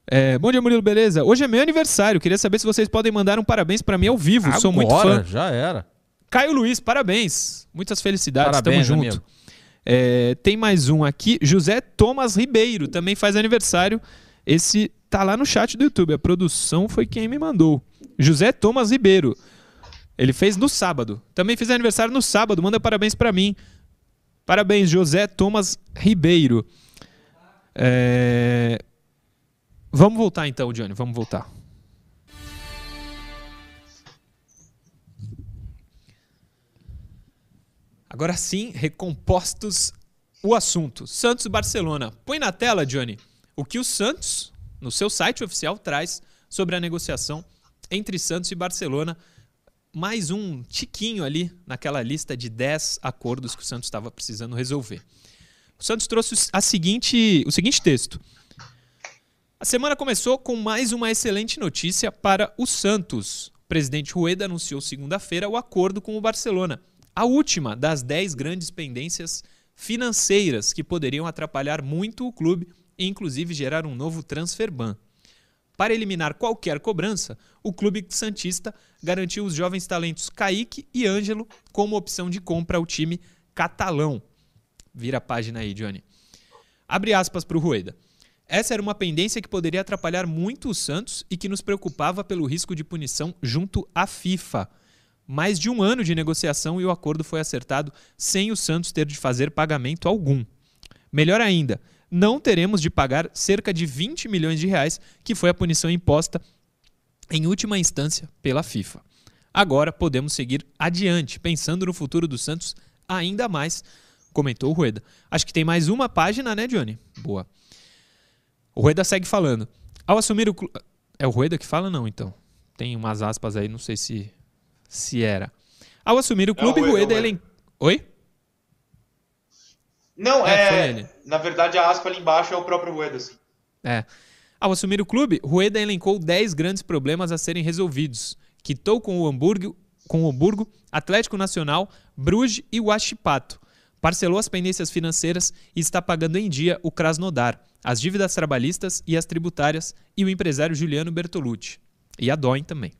Speaker 1: É, bom dia, Murilo, beleza? Hoje é meu aniversário. Queria saber se vocês podem mandar um parabéns pra mim ao vivo. Sou muito
Speaker 2: Agora,
Speaker 1: fã.
Speaker 2: já era.
Speaker 1: Caio Luiz, parabéns. Muitas felicidades,
Speaker 2: Parabéns,
Speaker 1: tamo junto. É, tem mais um aqui, José Thomas Ribeiro, também faz aniversário. Esse tá lá no chat do YouTube, a produção foi quem me mandou. José Thomas Ribeiro. Ele fez no sábado. Também fez aniversário no sábado, manda parabéns pra mim. Parabéns, José Thomas Ribeiro. É, Vamos voltar então, Johnny, vamos voltar. Agora sim, recompostos o assunto. Santos e Barcelona. Põe na tela, Johnny, o que o Santos, no seu site oficial, traz sobre a negociação entre Santos e Barcelona. Mais um tiquinho ali naquela lista de 10 acordos que o Santos estava precisando resolver. O Santos trouxe a seguinte, o seguinte texto. A semana começou com mais uma excelente notícia para o Santos. O presidente Rueda anunciou segunda-feira o acordo com o Barcelona, a última das 10 grandes pendências financeiras que poderiam atrapalhar muito o clube e inclusive gerar um novo transfer ban. Para eliminar qualquer cobrança, o clube santista garantiu os jovens talentos Kaique e Ângelo como opção de compra ao time catalão. Vira a página aí, Johnny. Abre aspas para o Rueda. Essa era uma pendência que poderia atrapalhar muito o Santos e que nos preocupava pelo risco de punição junto à FIFA. Mais de um ano de negociação e o acordo foi acertado sem o Santos ter de fazer pagamento algum. Melhor ainda, não teremos de pagar cerca de 20 milhões de reais, que foi a punição imposta em última instância pela FIFA. Agora podemos seguir adiante, pensando no futuro do Santos ainda mais, comentou o Rueda. Acho que tem mais uma página, né, Johnny? Boa. O Rueda segue falando. Ao assumir o clube. É o Rueda que fala, não, então. Tem umas aspas aí, não sei se, se era. Ao assumir o clube, não, Rueda, Rueda ele. Oi?
Speaker 3: Não, é. é na verdade, a aspa ali embaixo é o próprio Rueda, sim.
Speaker 1: É. Ao assumir o clube, Rueda elencou 10 grandes problemas a serem resolvidos. Quitou com o Hamburgo, com o Hamburgo Atlético Nacional, Bruges e o Achipato. Parcelou as pendências financeiras e está pagando em dia o Krasnodar, as dívidas trabalhistas e as tributárias e o empresário Juliano Bertolucci. E a Doen também.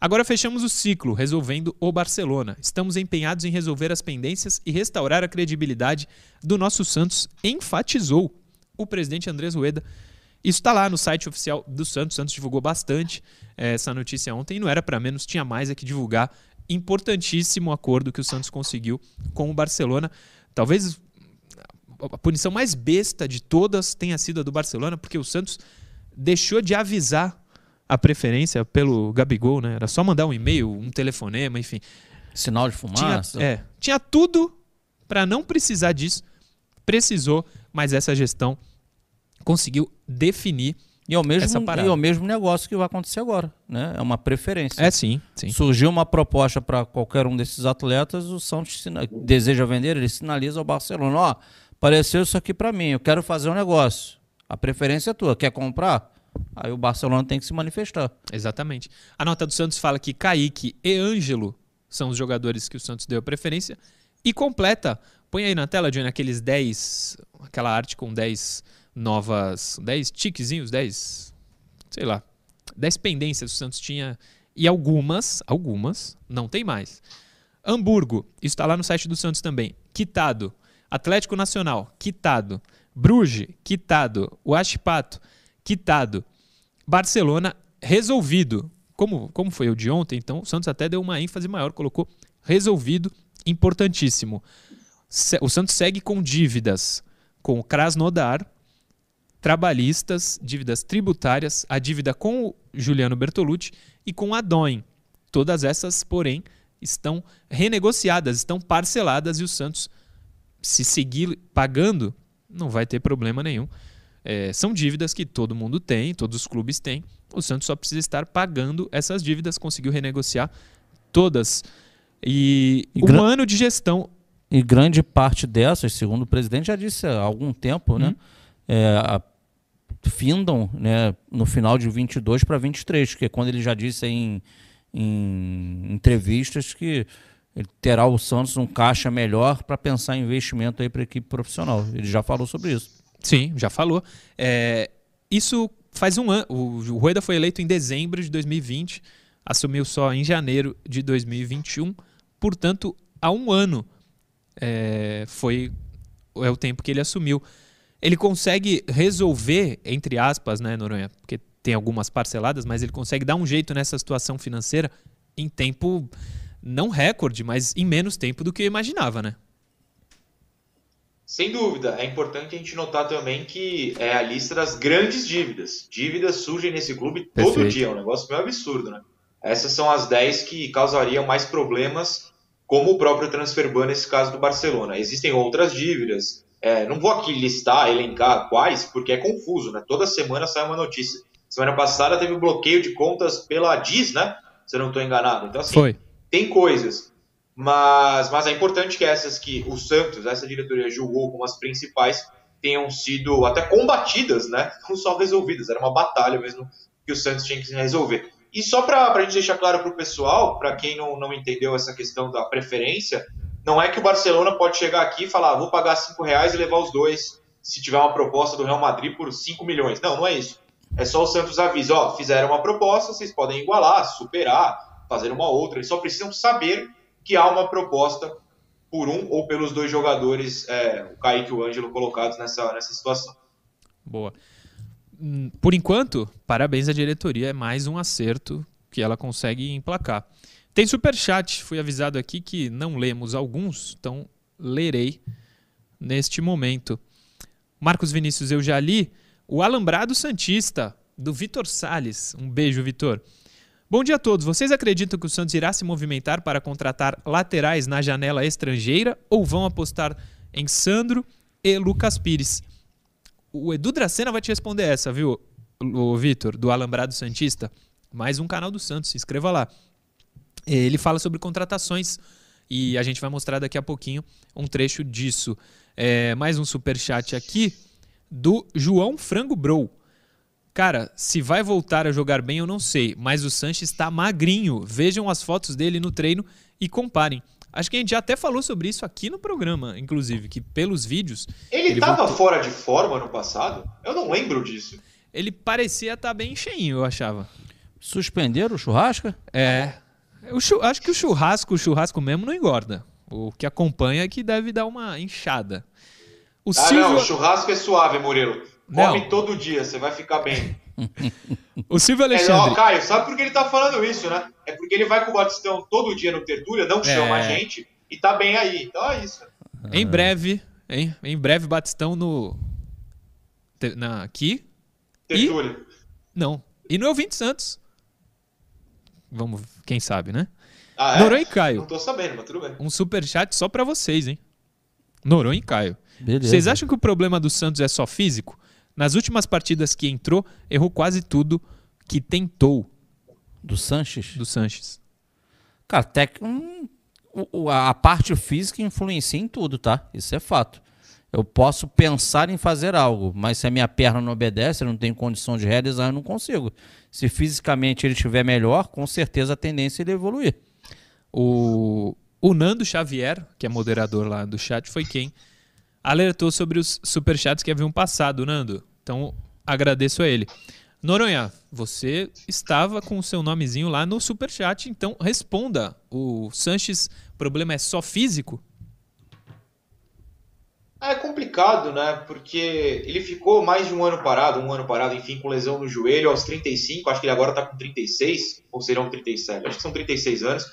Speaker 1: Agora fechamos o ciclo, resolvendo o Barcelona. Estamos empenhados em resolver as pendências e restaurar a credibilidade do nosso Santos, enfatizou o presidente Andrés Rueda. Isso está lá no site oficial do Santos. O Santos divulgou bastante é, essa notícia ontem não era para menos, tinha mais a que divulgar. Importantíssimo acordo que o Santos conseguiu com o Barcelona. Talvez a punição mais besta de todas tenha sido a do Barcelona, porque o Santos deixou de avisar a preferência pelo Gabigol, né? Era só mandar um e-mail, um telefonema, enfim.
Speaker 2: Sinal de fumaça.
Speaker 1: Tinha, é, tinha tudo para não precisar disso. Precisou, mas essa gestão conseguiu definir
Speaker 2: e é o mesmo, e é o mesmo negócio que vai acontecer agora, né? É uma preferência.
Speaker 1: É sim, sim.
Speaker 2: Surgiu uma proposta para qualquer um desses atletas, o Santos deseja vender, ele sinaliza ao Barcelona, ó, apareceu isso aqui para mim, eu quero fazer um negócio. A preferência é tua, quer comprar? Aí o Barcelona tem que se manifestar.
Speaker 1: Exatamente. A nota do Santos fala que Kaique e Ângelo são os jogadores que o Santos deu preferência. E completa, põe aí na tela, Johnny, aqueles 10, aquela arte com 10 novas, 10 tiquezinhos, 10, sei lá, 10 pendências o Santos tinha. E algumas, algumas, não tem mais. Hamburgo, isso está lá no site do Santos também, quitado. Atlético Nacional, quitado. Bruges, quitado. O Pato, quitado. Barcelona, resolvido. Como, como foi o de ontem, então o Santos até deu uma ênfase maior, colocou resolvido, importantíssimo. O Santos segue com dívidas com o Krasnodar, trabalhistas, dívidas tributárias, a dívida com o Juliano Bertolucci e com a Doen. Todas essas, porém, estão renegociadas, estão parceladas e o Santos, se seguir pagando, não vai ter problema nenhum. É, são dívidas que todo mundo tem, todos os clubes têm. O Santos só precisa estar pagando essas dívidas, conseguiu renegociar todas. E, e um ano de gestão.
Speaker 2: E grande parte dessas, segundo o presidente já disse há algum tempo, né? Hum. É, a, findam né, no final de 22 para 23, que é quando ele já disse em, em entrevistas que ele terá o Santos um caixa melhor para pensar em investimento aí para a equipe profissional. Ele já falou sobre isso.
Speaker 1: Sim, já falou. É, isso faz um ano. O Rueda foi eleito em dezembro de 2020, assumiu só em janeiro de 2021. Portanto, há um ano é, foi é o tempo que ele assumiu. Ele consegue resolver, entre aspas, né, Noronha? Porque tem algumas parceladas, mas ele consegue dar um jeito nessa situação financeira em tempo não recorde, mas em menos tempo do que eu imaginava, né?
Speaker 3: Sem dúvida, é importante a gente notar também que é a lista das grandes dívidas. Dívidas surgem nesse clube todo Perfeito. dia, é um negócio meio absurdo, né? Essas são as 10 que causariam mais problemas, como o próprio transfer ban nesse caso do Barcelona. Existem outras dívidas, é, não vou aqui listar, elencar quais, porque é confuso, né? Toda semana sai uma notícia. Semana passada teve bloqueio de contas pela DIS, né? Se eu não estou enganado. Então, assim,
Speaker 1: Foi.
Speaker 3: Tem coisas. Mas, mas é importante que essas que o Santos, essa diretoria julgou como as principais, tenham sido até combatidas, né? Não só resolvidas, era uma batalha mesmo que o Santos tinha que resolver. E só para a gente deixar claro para o pessoal, para quem não, não entendeu essa questão da preferência, não é que o Barcelona pode chegar aqui e falar, ah, vou pagar 5 reais e levar os dois se tiver uma proposta do Real Madrid por 5 milhões. Não, não é isso. É só o Santos avisa, ó, fizeram uma proposta, vocês podem igualar, superar, fazer uma outra. Eles só precisam saber que há uma proposta por um ou pelos dois jogadores, é, o Kaique e o Ângelo, colocados nessa, nessa situação.
Speaker 1: Boa. Hum, por enquanto, parabéns à diretoria, é mais um acerto que ela consegue emplacar. Tem super chat, fui avisado aqui que não lemos alguns, então lerei neste momento. Marcos Vinícius, eu já li o Alambrado Santista, do Vitor Sales. Um beijo, Vitor. Bom dia a todos. Vocês acreditam que o Santos irá se movimentar para contratar laterais na janela estrangeira ou vão apostar em Sandro e Lucas Pires? O Edu Dracena vai te responder essa, viu, o Vitor, do Alambrado Santista. Mais um canal do Santos, se inscreva lá. Ele fala sobre contratações e a gente vai mostrar daqui a pouquinho um trecho disso. É, mais um super chat aqui do João Frango Bro. Cara, se vai voltar a jogar bem, eu não sei, mas o Sanches está magrinho. Vejam as fotos dele no treino e comparem. Acho que a gente já até falou sobre isso aqui no programa, inclusive, que pelos vídeos.
Speaker 3: Ele estava fora de forma no passado? Eu não lembro disso.
Speaker 1: Ele parecia estar tá bem cheinho, eu achava.
Speaker 2: Suspenderam o churrasco?
Speaker 1: É. Eu acho que o churrasco, o churrasco mesmo não engorda. O que acompanha é que deve dar uma inchada.
Speaker 3: O ah, Silvio... não, o churrasco é suave, Murilo. Come não. todo dia, você vai ficar bem.
Speaker 1: o Silvio Alexandre. É, ó,
Speaker 3: Caio, sabe por que ele tá falando isso, né? É porque ele vai com o Batistão todo dia no Tertúlia, não chama é... a gente e tá bem aí. Então é isso.
Speaker 1: Em breve, hein? Em breve, Batistão no. Na, aqui.
Speaker 3: Tertúlia.
Speaker 1: E... Não. E no Ouvinte Santos. Vamos, quem sabe, né?
Speaker 3: Ah, é?
Speaker 1: Noronha e Caio.
Speaker 3: Não tô sabendo, mas tudo bem.
Speaker 1: Um super chat só para vocês, hein? Noronha e Caio.
Speaker 2: Beleza.
Speaker 1: Vocês acham que o problema do Santos é só físico? Nas últimas partidas que entrou, errou quase tudo que tentou.
Speaker 2: Do Sanches?
Speaker 1: Do Sanches.
Speaker 2: Cara, tec... Hum, a parte física influencia em tudo, tá? Isso é fato. Eu posso pensar em fazer algo, mas se a minha perna não obedece, eu não tenho condição de realizar, eu não consigo. Se fisicamente ele estiver melhor, com certeza a tendência é ele evoluir.
Speaker 1: O, o Nando Xavier, que é moderador lá do chat, foi quem alertou sobre os superchats que haviam passado, Nando. Então, agradeço a ele. Noronha, você estava com o seu nomezinho lá no superchat, então responda. O Sanches, problema é só físico?
Speaker 3: É complicado, né? Porque ele ficou mais de um ano parado, um ano parado, enfim, com lesão no joelho aos 35, acho que ele agora está com 36, ou serão 37, acho que são 36 anos.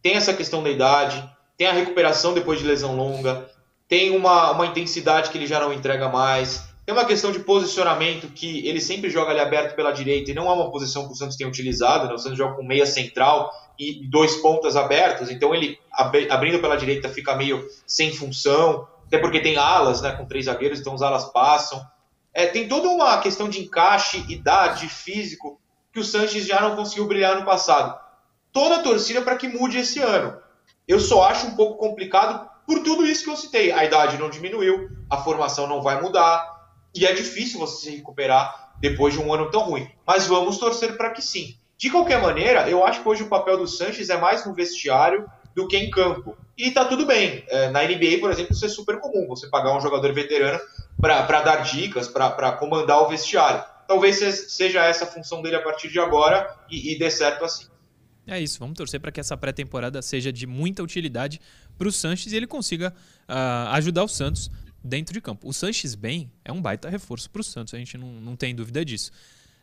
Speaker 3: Tem essa questão da idade, tem a recuperação depois de lesão longa, tem uma, uma intensidade que ele já não entrega mais, tem uma questão de posicionamento que ele sempre joga ali aberto pela direita e não é uma posição que o Santos tem utilizado, né? o Santos joga com meia central e dois pontas abertos, então ele abrindo pela direita fica meio sem função, até porque tem alas né, com três zagueiros, então os alas passam. É, tem toda uma questão de encaixe, idade, físico, que o Sanches já não conseguiu brilhar no passado. Toda a torcida para que mude esse ano. Eu só acho um pouco complicado por tudo isso que eu citei. A idade não diminuiu, a formação não vai mudar, e é difícil você se recuperar depois de um ano tão ruim. Mas vamos torcer para que sim. De qualquer maneira, eu acho que hoje o papel do Sanches é mais no vestiário do que em campo. E tá tudo bem. É, na NBA, por exemplo, isso é super comum. Você pagar um jogador veterano para dar dicas, para comandar o vestiário. Talvez seja essa a função dele a partir de agora e, e dê certo assim.
Speaker 1: É isso, vamos torcer para que essa pré-temporada seja de muita utilidade para o Sanches e ele consiga uh, ajudar o Santos dentro de campo. O Sanches bem é um baita reforço para o Santos, a gente não, não tem dúvida disso.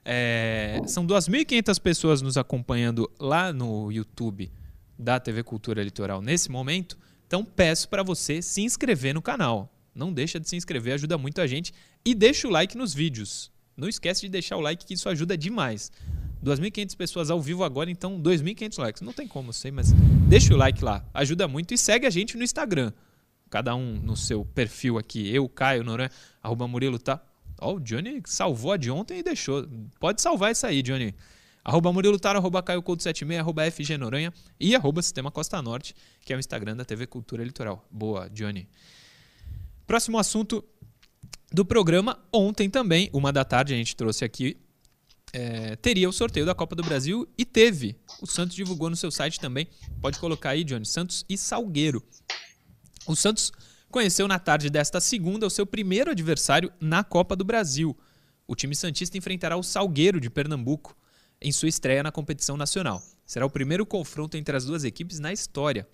Speaker 1: É, são 2.500 pessoas nos acompanhando lá no YouTube da TV Cultura Litoral nesse momento, então peço para você se inscrever no canal. Não deixa de se inscrever, ajuda muito a gente. E deixa o like nos vídeos. Não esquece de deixar o like, que isso ajuda demais. 2.500 pessoas ao vivo agora, então 2.500 likes. Não tem como, sei, mas deixa o like lá. Ajuda muito e segue a gente no Instagram. Cada um no seu perfil aqui. Eu, Caio, Noran, arroba Murilo, tá? Ó, o Johnny salvou a de ontem e deixou. Pode salvar essa aí, Johnny. Arroba Murilo Taro, arroba Caio Couto 76, arroba FG Noronha e arroba Sistema Costa Norte, que é o Instagram da TV Cultura Litoral. Boa, Johnny. Próximo assunto do programa. Ontem também, uma da tarde, a gente trouxe aqui é, teria o sorteio da Copa do Brasil e teve. O Santos divulgou no seu site também. Pode colocar aí, Johnny. Santos e Salgueiro. O Santos conheceu na tarde desta segunda o seu primeiro adversário na Copa do Brasil. O time Santista enfrentará o Salgueiro de Pernambuco em sua estreia na competição nacional. Será o primeiro confronto entre as duas equipes na história.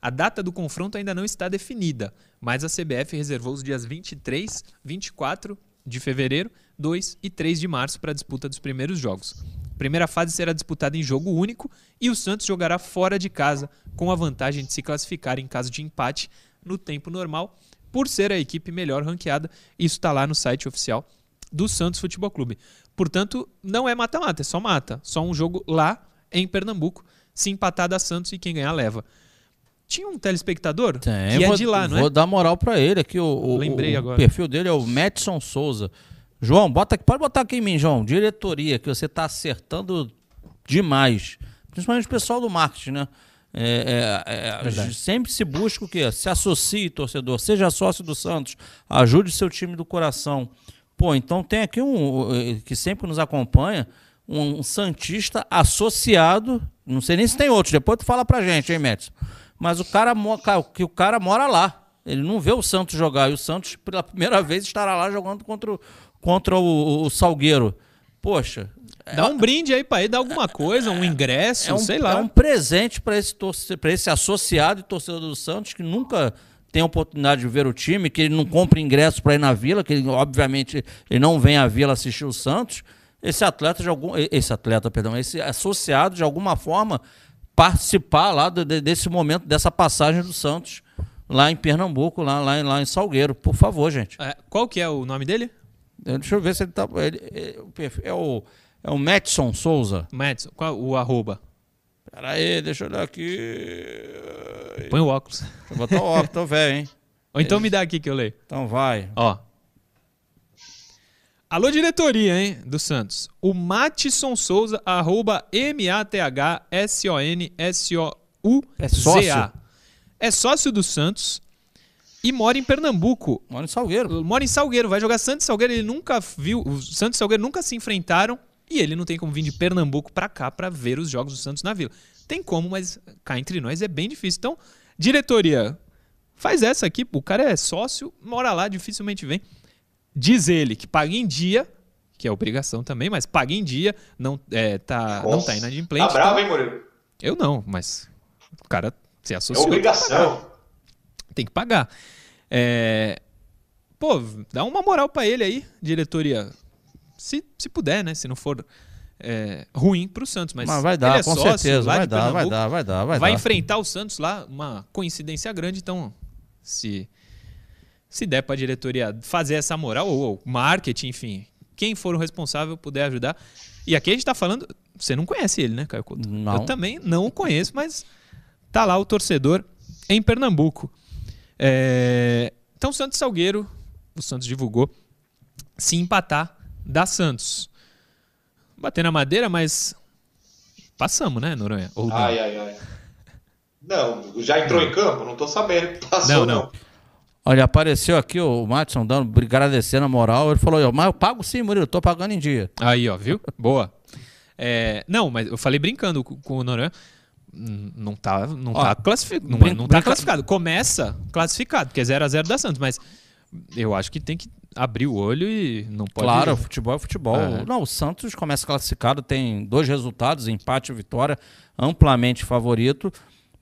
Speaker 1: A data do confronto ainda não está definida, mas a CBF reservou os dias 23, 24 de fevereiro, 2 e 3 de março para a disputa dos primeiros jogos. A primeira fase será disputada em jogo único e o Santos jogará fora de casa, com a vantagem de se classificar em caso de empate no tempo normal, por ser a equipe melhor ranqueada. Isso está lá no site oficial do Santos Futebol Clube. Portanto, não é mata-mata, é só mata. Só um jogo lá em Pernambuco. Se empatar da Santos e quem ganhar leva. Tinha um telespectador
Speaker 2: Tem,
Speaker 1: que é
Speaker 2: vou,
Speaker 1: de lá, não
Speaker 2: vou
Speaker 1: é?
Speaker 2: dar moral pra ele aqui. O, o-
Speaker 1: Lembrei
Speaker 2: o
Speaker 1: agora.
Speaker 2: perfil dele é o Madison Souza. João, bota aqui, pode botar aqui em mim, João. Diretoria, que você tá acertando demais. Principalmente o pessoal do marketing, né? É, é, é, sempre se busca o quê? Se associe, torcedor. Seja sócio do Santos. Ajude seu time do coração. Pô, então tem aqui um eh, que sempre nos acompanha, um, um Santista associado. Não sei nem se tem outros, depois tu fala pra gente, hein, Metz? Mas o cara, que o cara mora lá. Ele não vê o Santos jogar. E o Santos, pela primeira vez, estará lá jogando contra o, contra o, o Salgueiro. Poxa.
Speaker 1: Dá um brinde aí pra ele, dá alguma coisa, um ingresso,
Speaker 2: É um,
Speaker 1: sei lá.
Speaker 2: é um presente para esse, torce- esse associado e torcedor do Santos que nunca tem a oportunidade de ver o time, que ele não compra ingresso para ir na Vila, que ele, obviamente ele não vem à Vila assistir o Santos. Esse atleta de algum, esse atleta, perdão, esse associado de alguma forma participar lá do- de- desse momento, dessa passagem do Santos lá em Pernambuco, lá, lá, em- lá em Salgueiro. Por favor, gente.
Speaker 1: É, qual que é o nome dele?
Speaker 2: Deixa eu ver se ele tá. ele- perfil- é o, é o Madison Souza.
Speaker 1: Madison, qual o arroba?
Speaker 2: Pera aí, deixa eu olhar aqui.
Speaker 1: Põe o óculos.
Speaker 2: Eu botar o óculos, tô velho, hein?
Speaker 1: Ou então me dá aqui que eu leio.
Speaker 2: Então vai.
Speaker 1: Ó. Alô, diretoria, hein, do Santos. O Matisson Souza, arroba M-A-T-H-S-O-N-S-O-U-Z-A.
Speaker 2: É sócio?
Speaker 1: É sócio do Santos e mora em Pernambuco.
Speaker 2: Mora em Salgueiro.
Speaker 1: Mora em Salgueiro, vai jogar Santos e Salgueiro. Ele nunca viu. O Santos e Salgueiro nunca se enfrentaram e ele não tem como vir de Pernambuco pra cá pra ver os jogos do Santos na Vila. Tem como, mas cá entre nós é bem difícil. Então, diretoria, faz essa aqui. O cara é sócio, mora lá, dificilmente vem. Diz ele que paga em dia, que é obrigação também, mas paga em dia, não, é, tá, não tá inadimplente.
Speaker 3: Tá bravo,
Speaker 1: então-
Speaker 3: hein, Murilo?
Speaker 1: Eu não, mas o cara se
Speaker 3: É
Speaker 1: associou. pagar
Speaker 3: obrigação.
Speaker 1: tem que pagar. É, Pô, dá uma moral pra ele aí, diretoria. Se, se puder, né? Se não for é, ruim pro Santos. Mas,
Speaker 2: Mas vai
Speaker 1: ele
Speaker 2: dar,
Speaker 1: é
Speaker 2: com
Speaker 1: sócio
Speaker 2: certeza. Vai dar, vai dar, vai dar, vai,
Speaker 1: Vai
Speaker 2: dar.
Speaker 1: enfrentar o Santos lá, uma coincidência grande. Então, se, se der pra diretoria fazer essa moral, ou, ou marketing, enfim, quem for o responsável puder ajudar. E aqui a gente tá falando. Você não conhece ele, né, Caio Couto?
Speaker 2: Não.
Speaker 1: Eu também não o conheço, mas tá lá o torcedor em Pernambuco. É, Então, Santos Salgueiro, o Santos divulgou, se empatar, dá Santos. Bater na madeira, mas passamos, né, Noronha? Ou não?
Speaker 3: Ai, ai, ai. Não, já entrou em campo? Não tô sabendo. Passou,
Speaker 1: Não, não.
Speaker 2: Olha, apareceu aqui o Matson dando, agradecendo a moral. Ele falou, mas eu pago sim, Murilo, tô pagando em dia.
Speaker 1: Aí, ó, viu? Boa. É, não, mas eu falei brincando com, o. Hum, Não tá, não
Speaker 2: Ó,
Speaker 1: tá, classifi não,
Speaker 2: brin-
Speaker 1: não tá
Speaker 2: brinca-
Speaker 1: classificado. Começa classificado, porque é 0x0 da Santos, mas eu acho que tem que abrir o olho e não pode.
Speaker 2: Claro, futebol é futebol.
Speaker 1: É.
Speaker 2: Não, o Santos começa classificado, tem dois resultados, empate e vitória, amplamente favorito.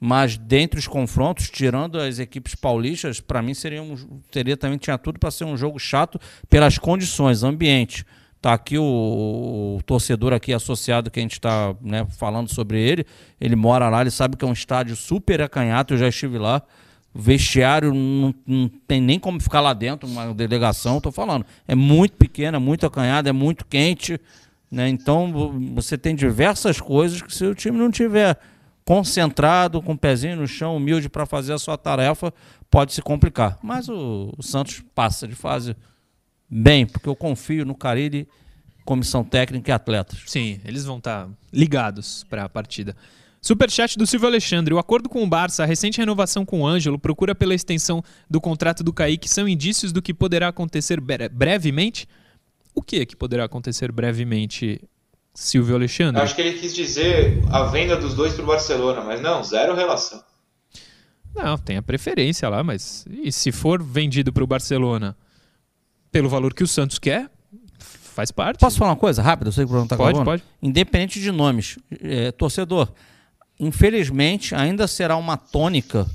Speaker 2: Mas dentre os confrontos, tirando as equipes paulistas, para mim seria, um, teria também tinha tudo para ser um jogo chato pelas condições, ambiente. Tá aqui o, o torcedor aqui associado que a gente está né, falando sobre ele. Ele mora lá, ele sabe que é um estádio super acanhado. Eu já estive lá. Vestiário não, não tem nem como ficar lá dentro, uma delegação. Estou falando, é muito pequeno, é muito acanhado, é muito quente. Né? Então vo- você tem diversas coisas que se o time não tiver concentrado, com o pezinho no chão, humilde para fazer a sua tarefa, pode se complicar. Mas o, o Santos passa de fase bem, porque eu confio no Carilli, comissão técnica e atletas.
Speaker 1: Sim, eles vão estar ligados para a partida. Superchat do Silvio Alexandre. O acordo com o Barça, a recente renovação com o Ângelo, procura pela extensão do contrato do Kaique, são indícios do que poderá acontecer bre- brevemente? O que é que poderá acontecer brevemente, Silvio Alexandre?
Speaker 3: Eu acho que ele quis dizer a venda dos dois pro Barcelona, mas não, zero relação.
Speaker 1: Não, tem a preferência lá, mas e se for vendido para o Barcelona pelo valor que o Santos quer, faz parte.
Speaker 2: Posso falar uma coisa rápida? Eu sei que o está
Speaker 1: Pode,
Speaker 2: acabando.
Speaker 1: pode.
Speaker 2: Independente de nomes, é, torcedor, infelizmente ainda será uma tônica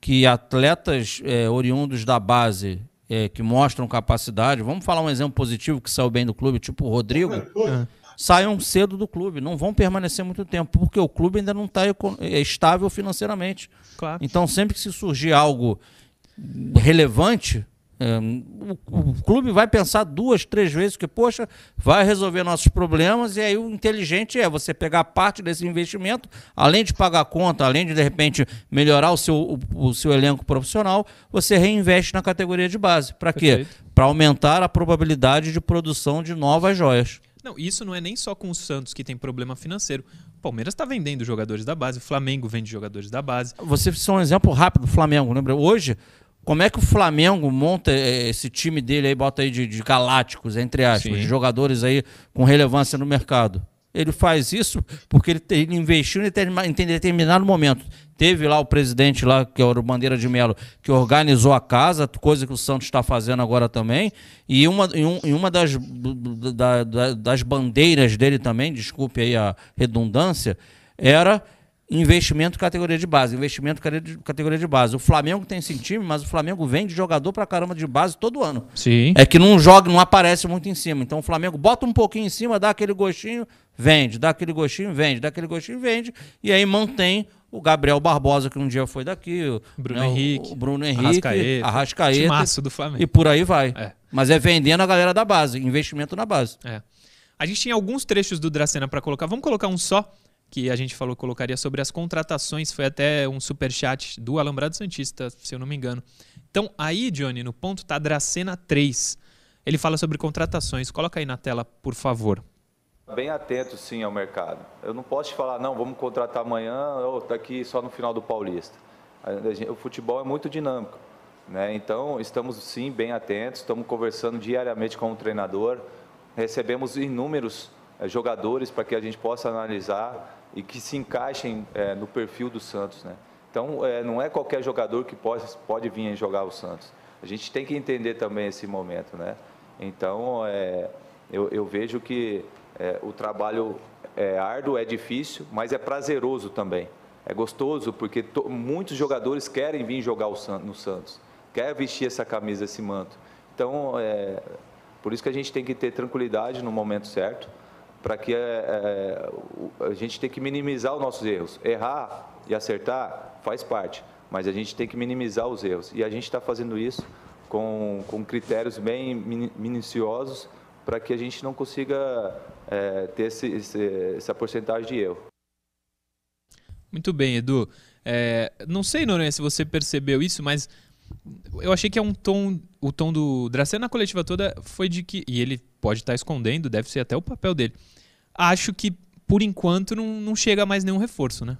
Speaker 2: que atletas é, oriundos da base é, que mostram capacidade, vamos falar um exemplo positivo que saiu bem do clube, tipo o Rodrigo, é. Saiam cedo do clube, não vão permanecer muito tempo, porque o clube ainda não está é, estável financeiramente. Claro. Então, sempre que se surgir algo relevante, o, o, clube vai pensar duas, três vezes que, poxa, vai resolver nossos problemas, e aí o inteligente é você pegar parte desse investimento, além de pagar a conta, além de, de repente, melhorar o seu, o, o seu elenco profissional, você reinveste na categoria de base. Para quê? Para aumentar a probabilidade de produção de novas joias.
Speaker 1: Não, isso não é nem só com o Santos que tem problema financeiro. O Palmeiras está vendendo jogadores da base, o Flamengo vende jogadores da base.
Speaker 2: Você é um exemplo rápido do Flamengo, lembra? Hoje, como é que o Flamengo monta eh, esse time dele aí, bota aí de, de galácticos, entre aspas, de jogadores aí com relevância no mercado? Ele faz isso porque ele, investiu em determinado momento. Teve lá o presidente lá, que é o Bandeira de Melo, que organizou a casa, coisa que o Santos está fazendo agora também. E uma, um, em uma das, da, da, das bandeiras dele também, desculpe aí a redundância, era investimento categoria de base, investimento categoria de base. O Flamengo tem esse time, mas o Flamengo vende jogador pra caramba de base todo ano.
Speaker 1: Sim.
Speaker 2: É que não joga, não aparece muito em cima. Então o Flamengo bota um pouquinho em cima, dá aquele gostinho, vende, dá aquele gostinho, vende, dá aquele gostinho, vende, e aí mantém o Gabriel Barbosa, que um dia foi daqui, o
Speaker 1: Bruno né, Henrique,
Speaker 2: o Bruno Henrique, Arrascaeta,
Speaker 1: Arrascaeta do Flamengo.
Speaker 2: e por aí vai. É. Mas é vendendo a galera da base, investimento na base.
Speaker 1: É. A gente tinha alguns trechos do Dracena para colocar. Vamos colocar um só que a gente falou colocaria sobre as contratações. Foi até um super chat do Alambrado Santista, se eu não me engano. Então, aí, Johnny, no ponto tá Dracena 3. Ele fala sobre contratações. Coloca aí na tela, por favor.
Speaker 4: Bem atento, sim, ao mercado. Eu não posso te falar, não, vamos contratar amanhã ou daqui só no final do Paulista. O futebol é muito dinâmico. Né? Então, estamos, sim, bem atentos. Estamos conversando diariamente com o treinador. Recebemos inúmeros eh, jogadores para que a gente possa analisar e que se encaixem é, no perfil do Santos. Né? Então, é, não é qualquer jogador que pode, pode vir jogar o Santos. A gente tem que entender também esse momento. Né? Então, é, eu, eu, vejo que é, o trabalho é árduo, é difícil, mas é prazeroso também. É gostoso porque to, muitos jogadores querem vir jogar o, no Santos, querem vestir essa camisa, esse manto. Então, é, por isso que a gente tem que ter tranquilidade no momento certo para que é, é, a gente tem que minimizar os nossos erros. Errar e acertar faz parte, mas a gente tem que minimizar os erros. E a gente está fazendo isso com, com critérios bem minuciosos para que a gente não consiga é, ter esse, esse, essa porcentagem de erro.
Speaker 1: Muito bem, Edu. É, não sei, Noronha, se você percebeu isso, mas eu achei que é um tom, o tom do Dracena na coletiva toda foi de que, e ele pode estar tá escondendo, deve ser até o papel dele. Acho que por enquanto não, não chega mais nenhum reforço, né?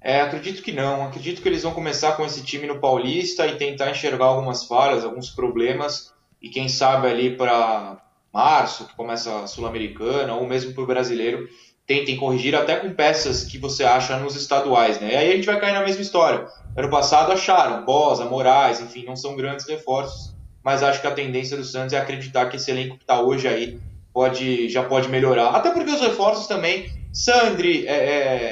Speaker 3: É, acredito que não. Acredito que eles vão começar com esse time no Paulista e tentar enxergar algumas falhas, alguns problemas e quem sabe ali para março, que começa a Sul-Americana, ou mesmo para o brasileiro, tentem corrigir até com peças que você acha nos estaduais, né? E aí a gente vai cair na mesma história. Ano passado acharam, Bosa, Moraes, enfim, não são grandes reforços, mas acho que a tendência do Santos é acreditar que esse elenco que está hoje aí pode, já pode melhorar. Até porque os reforços também, Sandri, é,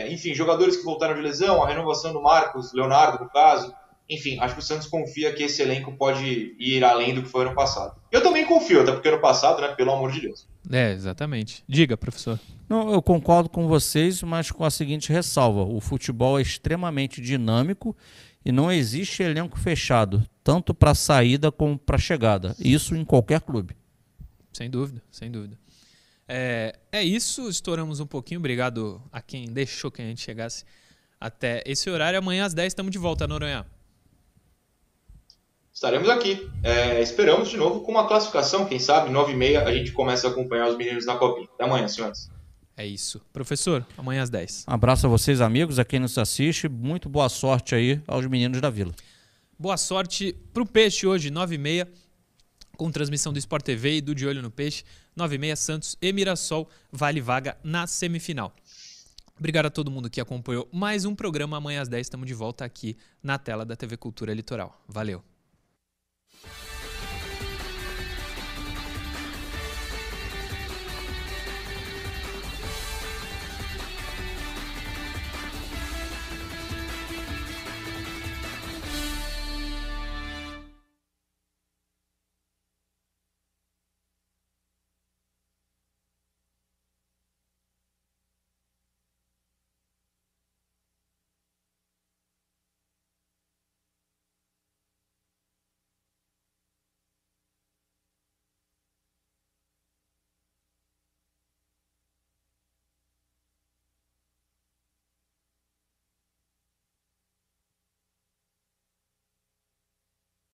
Speaker 3: é, enfim, jogadores que voltaram de lesão, a renovação do Marcos, Leonardo no caso, enfim, acho que o Santos confia que esse elenco pode ir além do que foi ano passado. Eu também confio, até porque ano passado, né, pelo amor de Deus.
Speaker 1: É, exatamente. Diga, professor.
Speaker 2: Não, eu concordo com vocês, mas com a seguinte ressalva: o futebol é extremamente dinâmico e não existe elenco fechado, tanto para saída como para chegada. Isso em qualquer clube.
Speaker 1: Sem dúvida, sem dúvida. É, é isso, estouramos um pouquinho. Obrigado a quem deixou que a gente chegasse até esse horário. Amanhã às 10 estamos de volta, Noronha
Speaker 3: estaremos aqui. É, esperamos de novo com uma classificação, quem sabe, 9 e meia a gente começa a acompanhar os meninos na copinha. Até amanhã, senhores.
Speaker 1: É isso. Professor, amanhã às 10.
Speaker 2: Um abraço a vocês, amigos, a quem nos assiste. Muito boa sorte aí aos meninos da Vila.
Speaker 1: Boa sorte para o Peixe hoje, 9 e meia, com transmissão do Sport TV e do De Olho no Peixe. 9 e meia, Santos e Mirassol, vale vaga na semifinal. Obrigado a todo mundo que acompanhou mais um programa. Amanhã às 10 estamos de volta aqui na tela da TV Cultura Litoral. Valeu!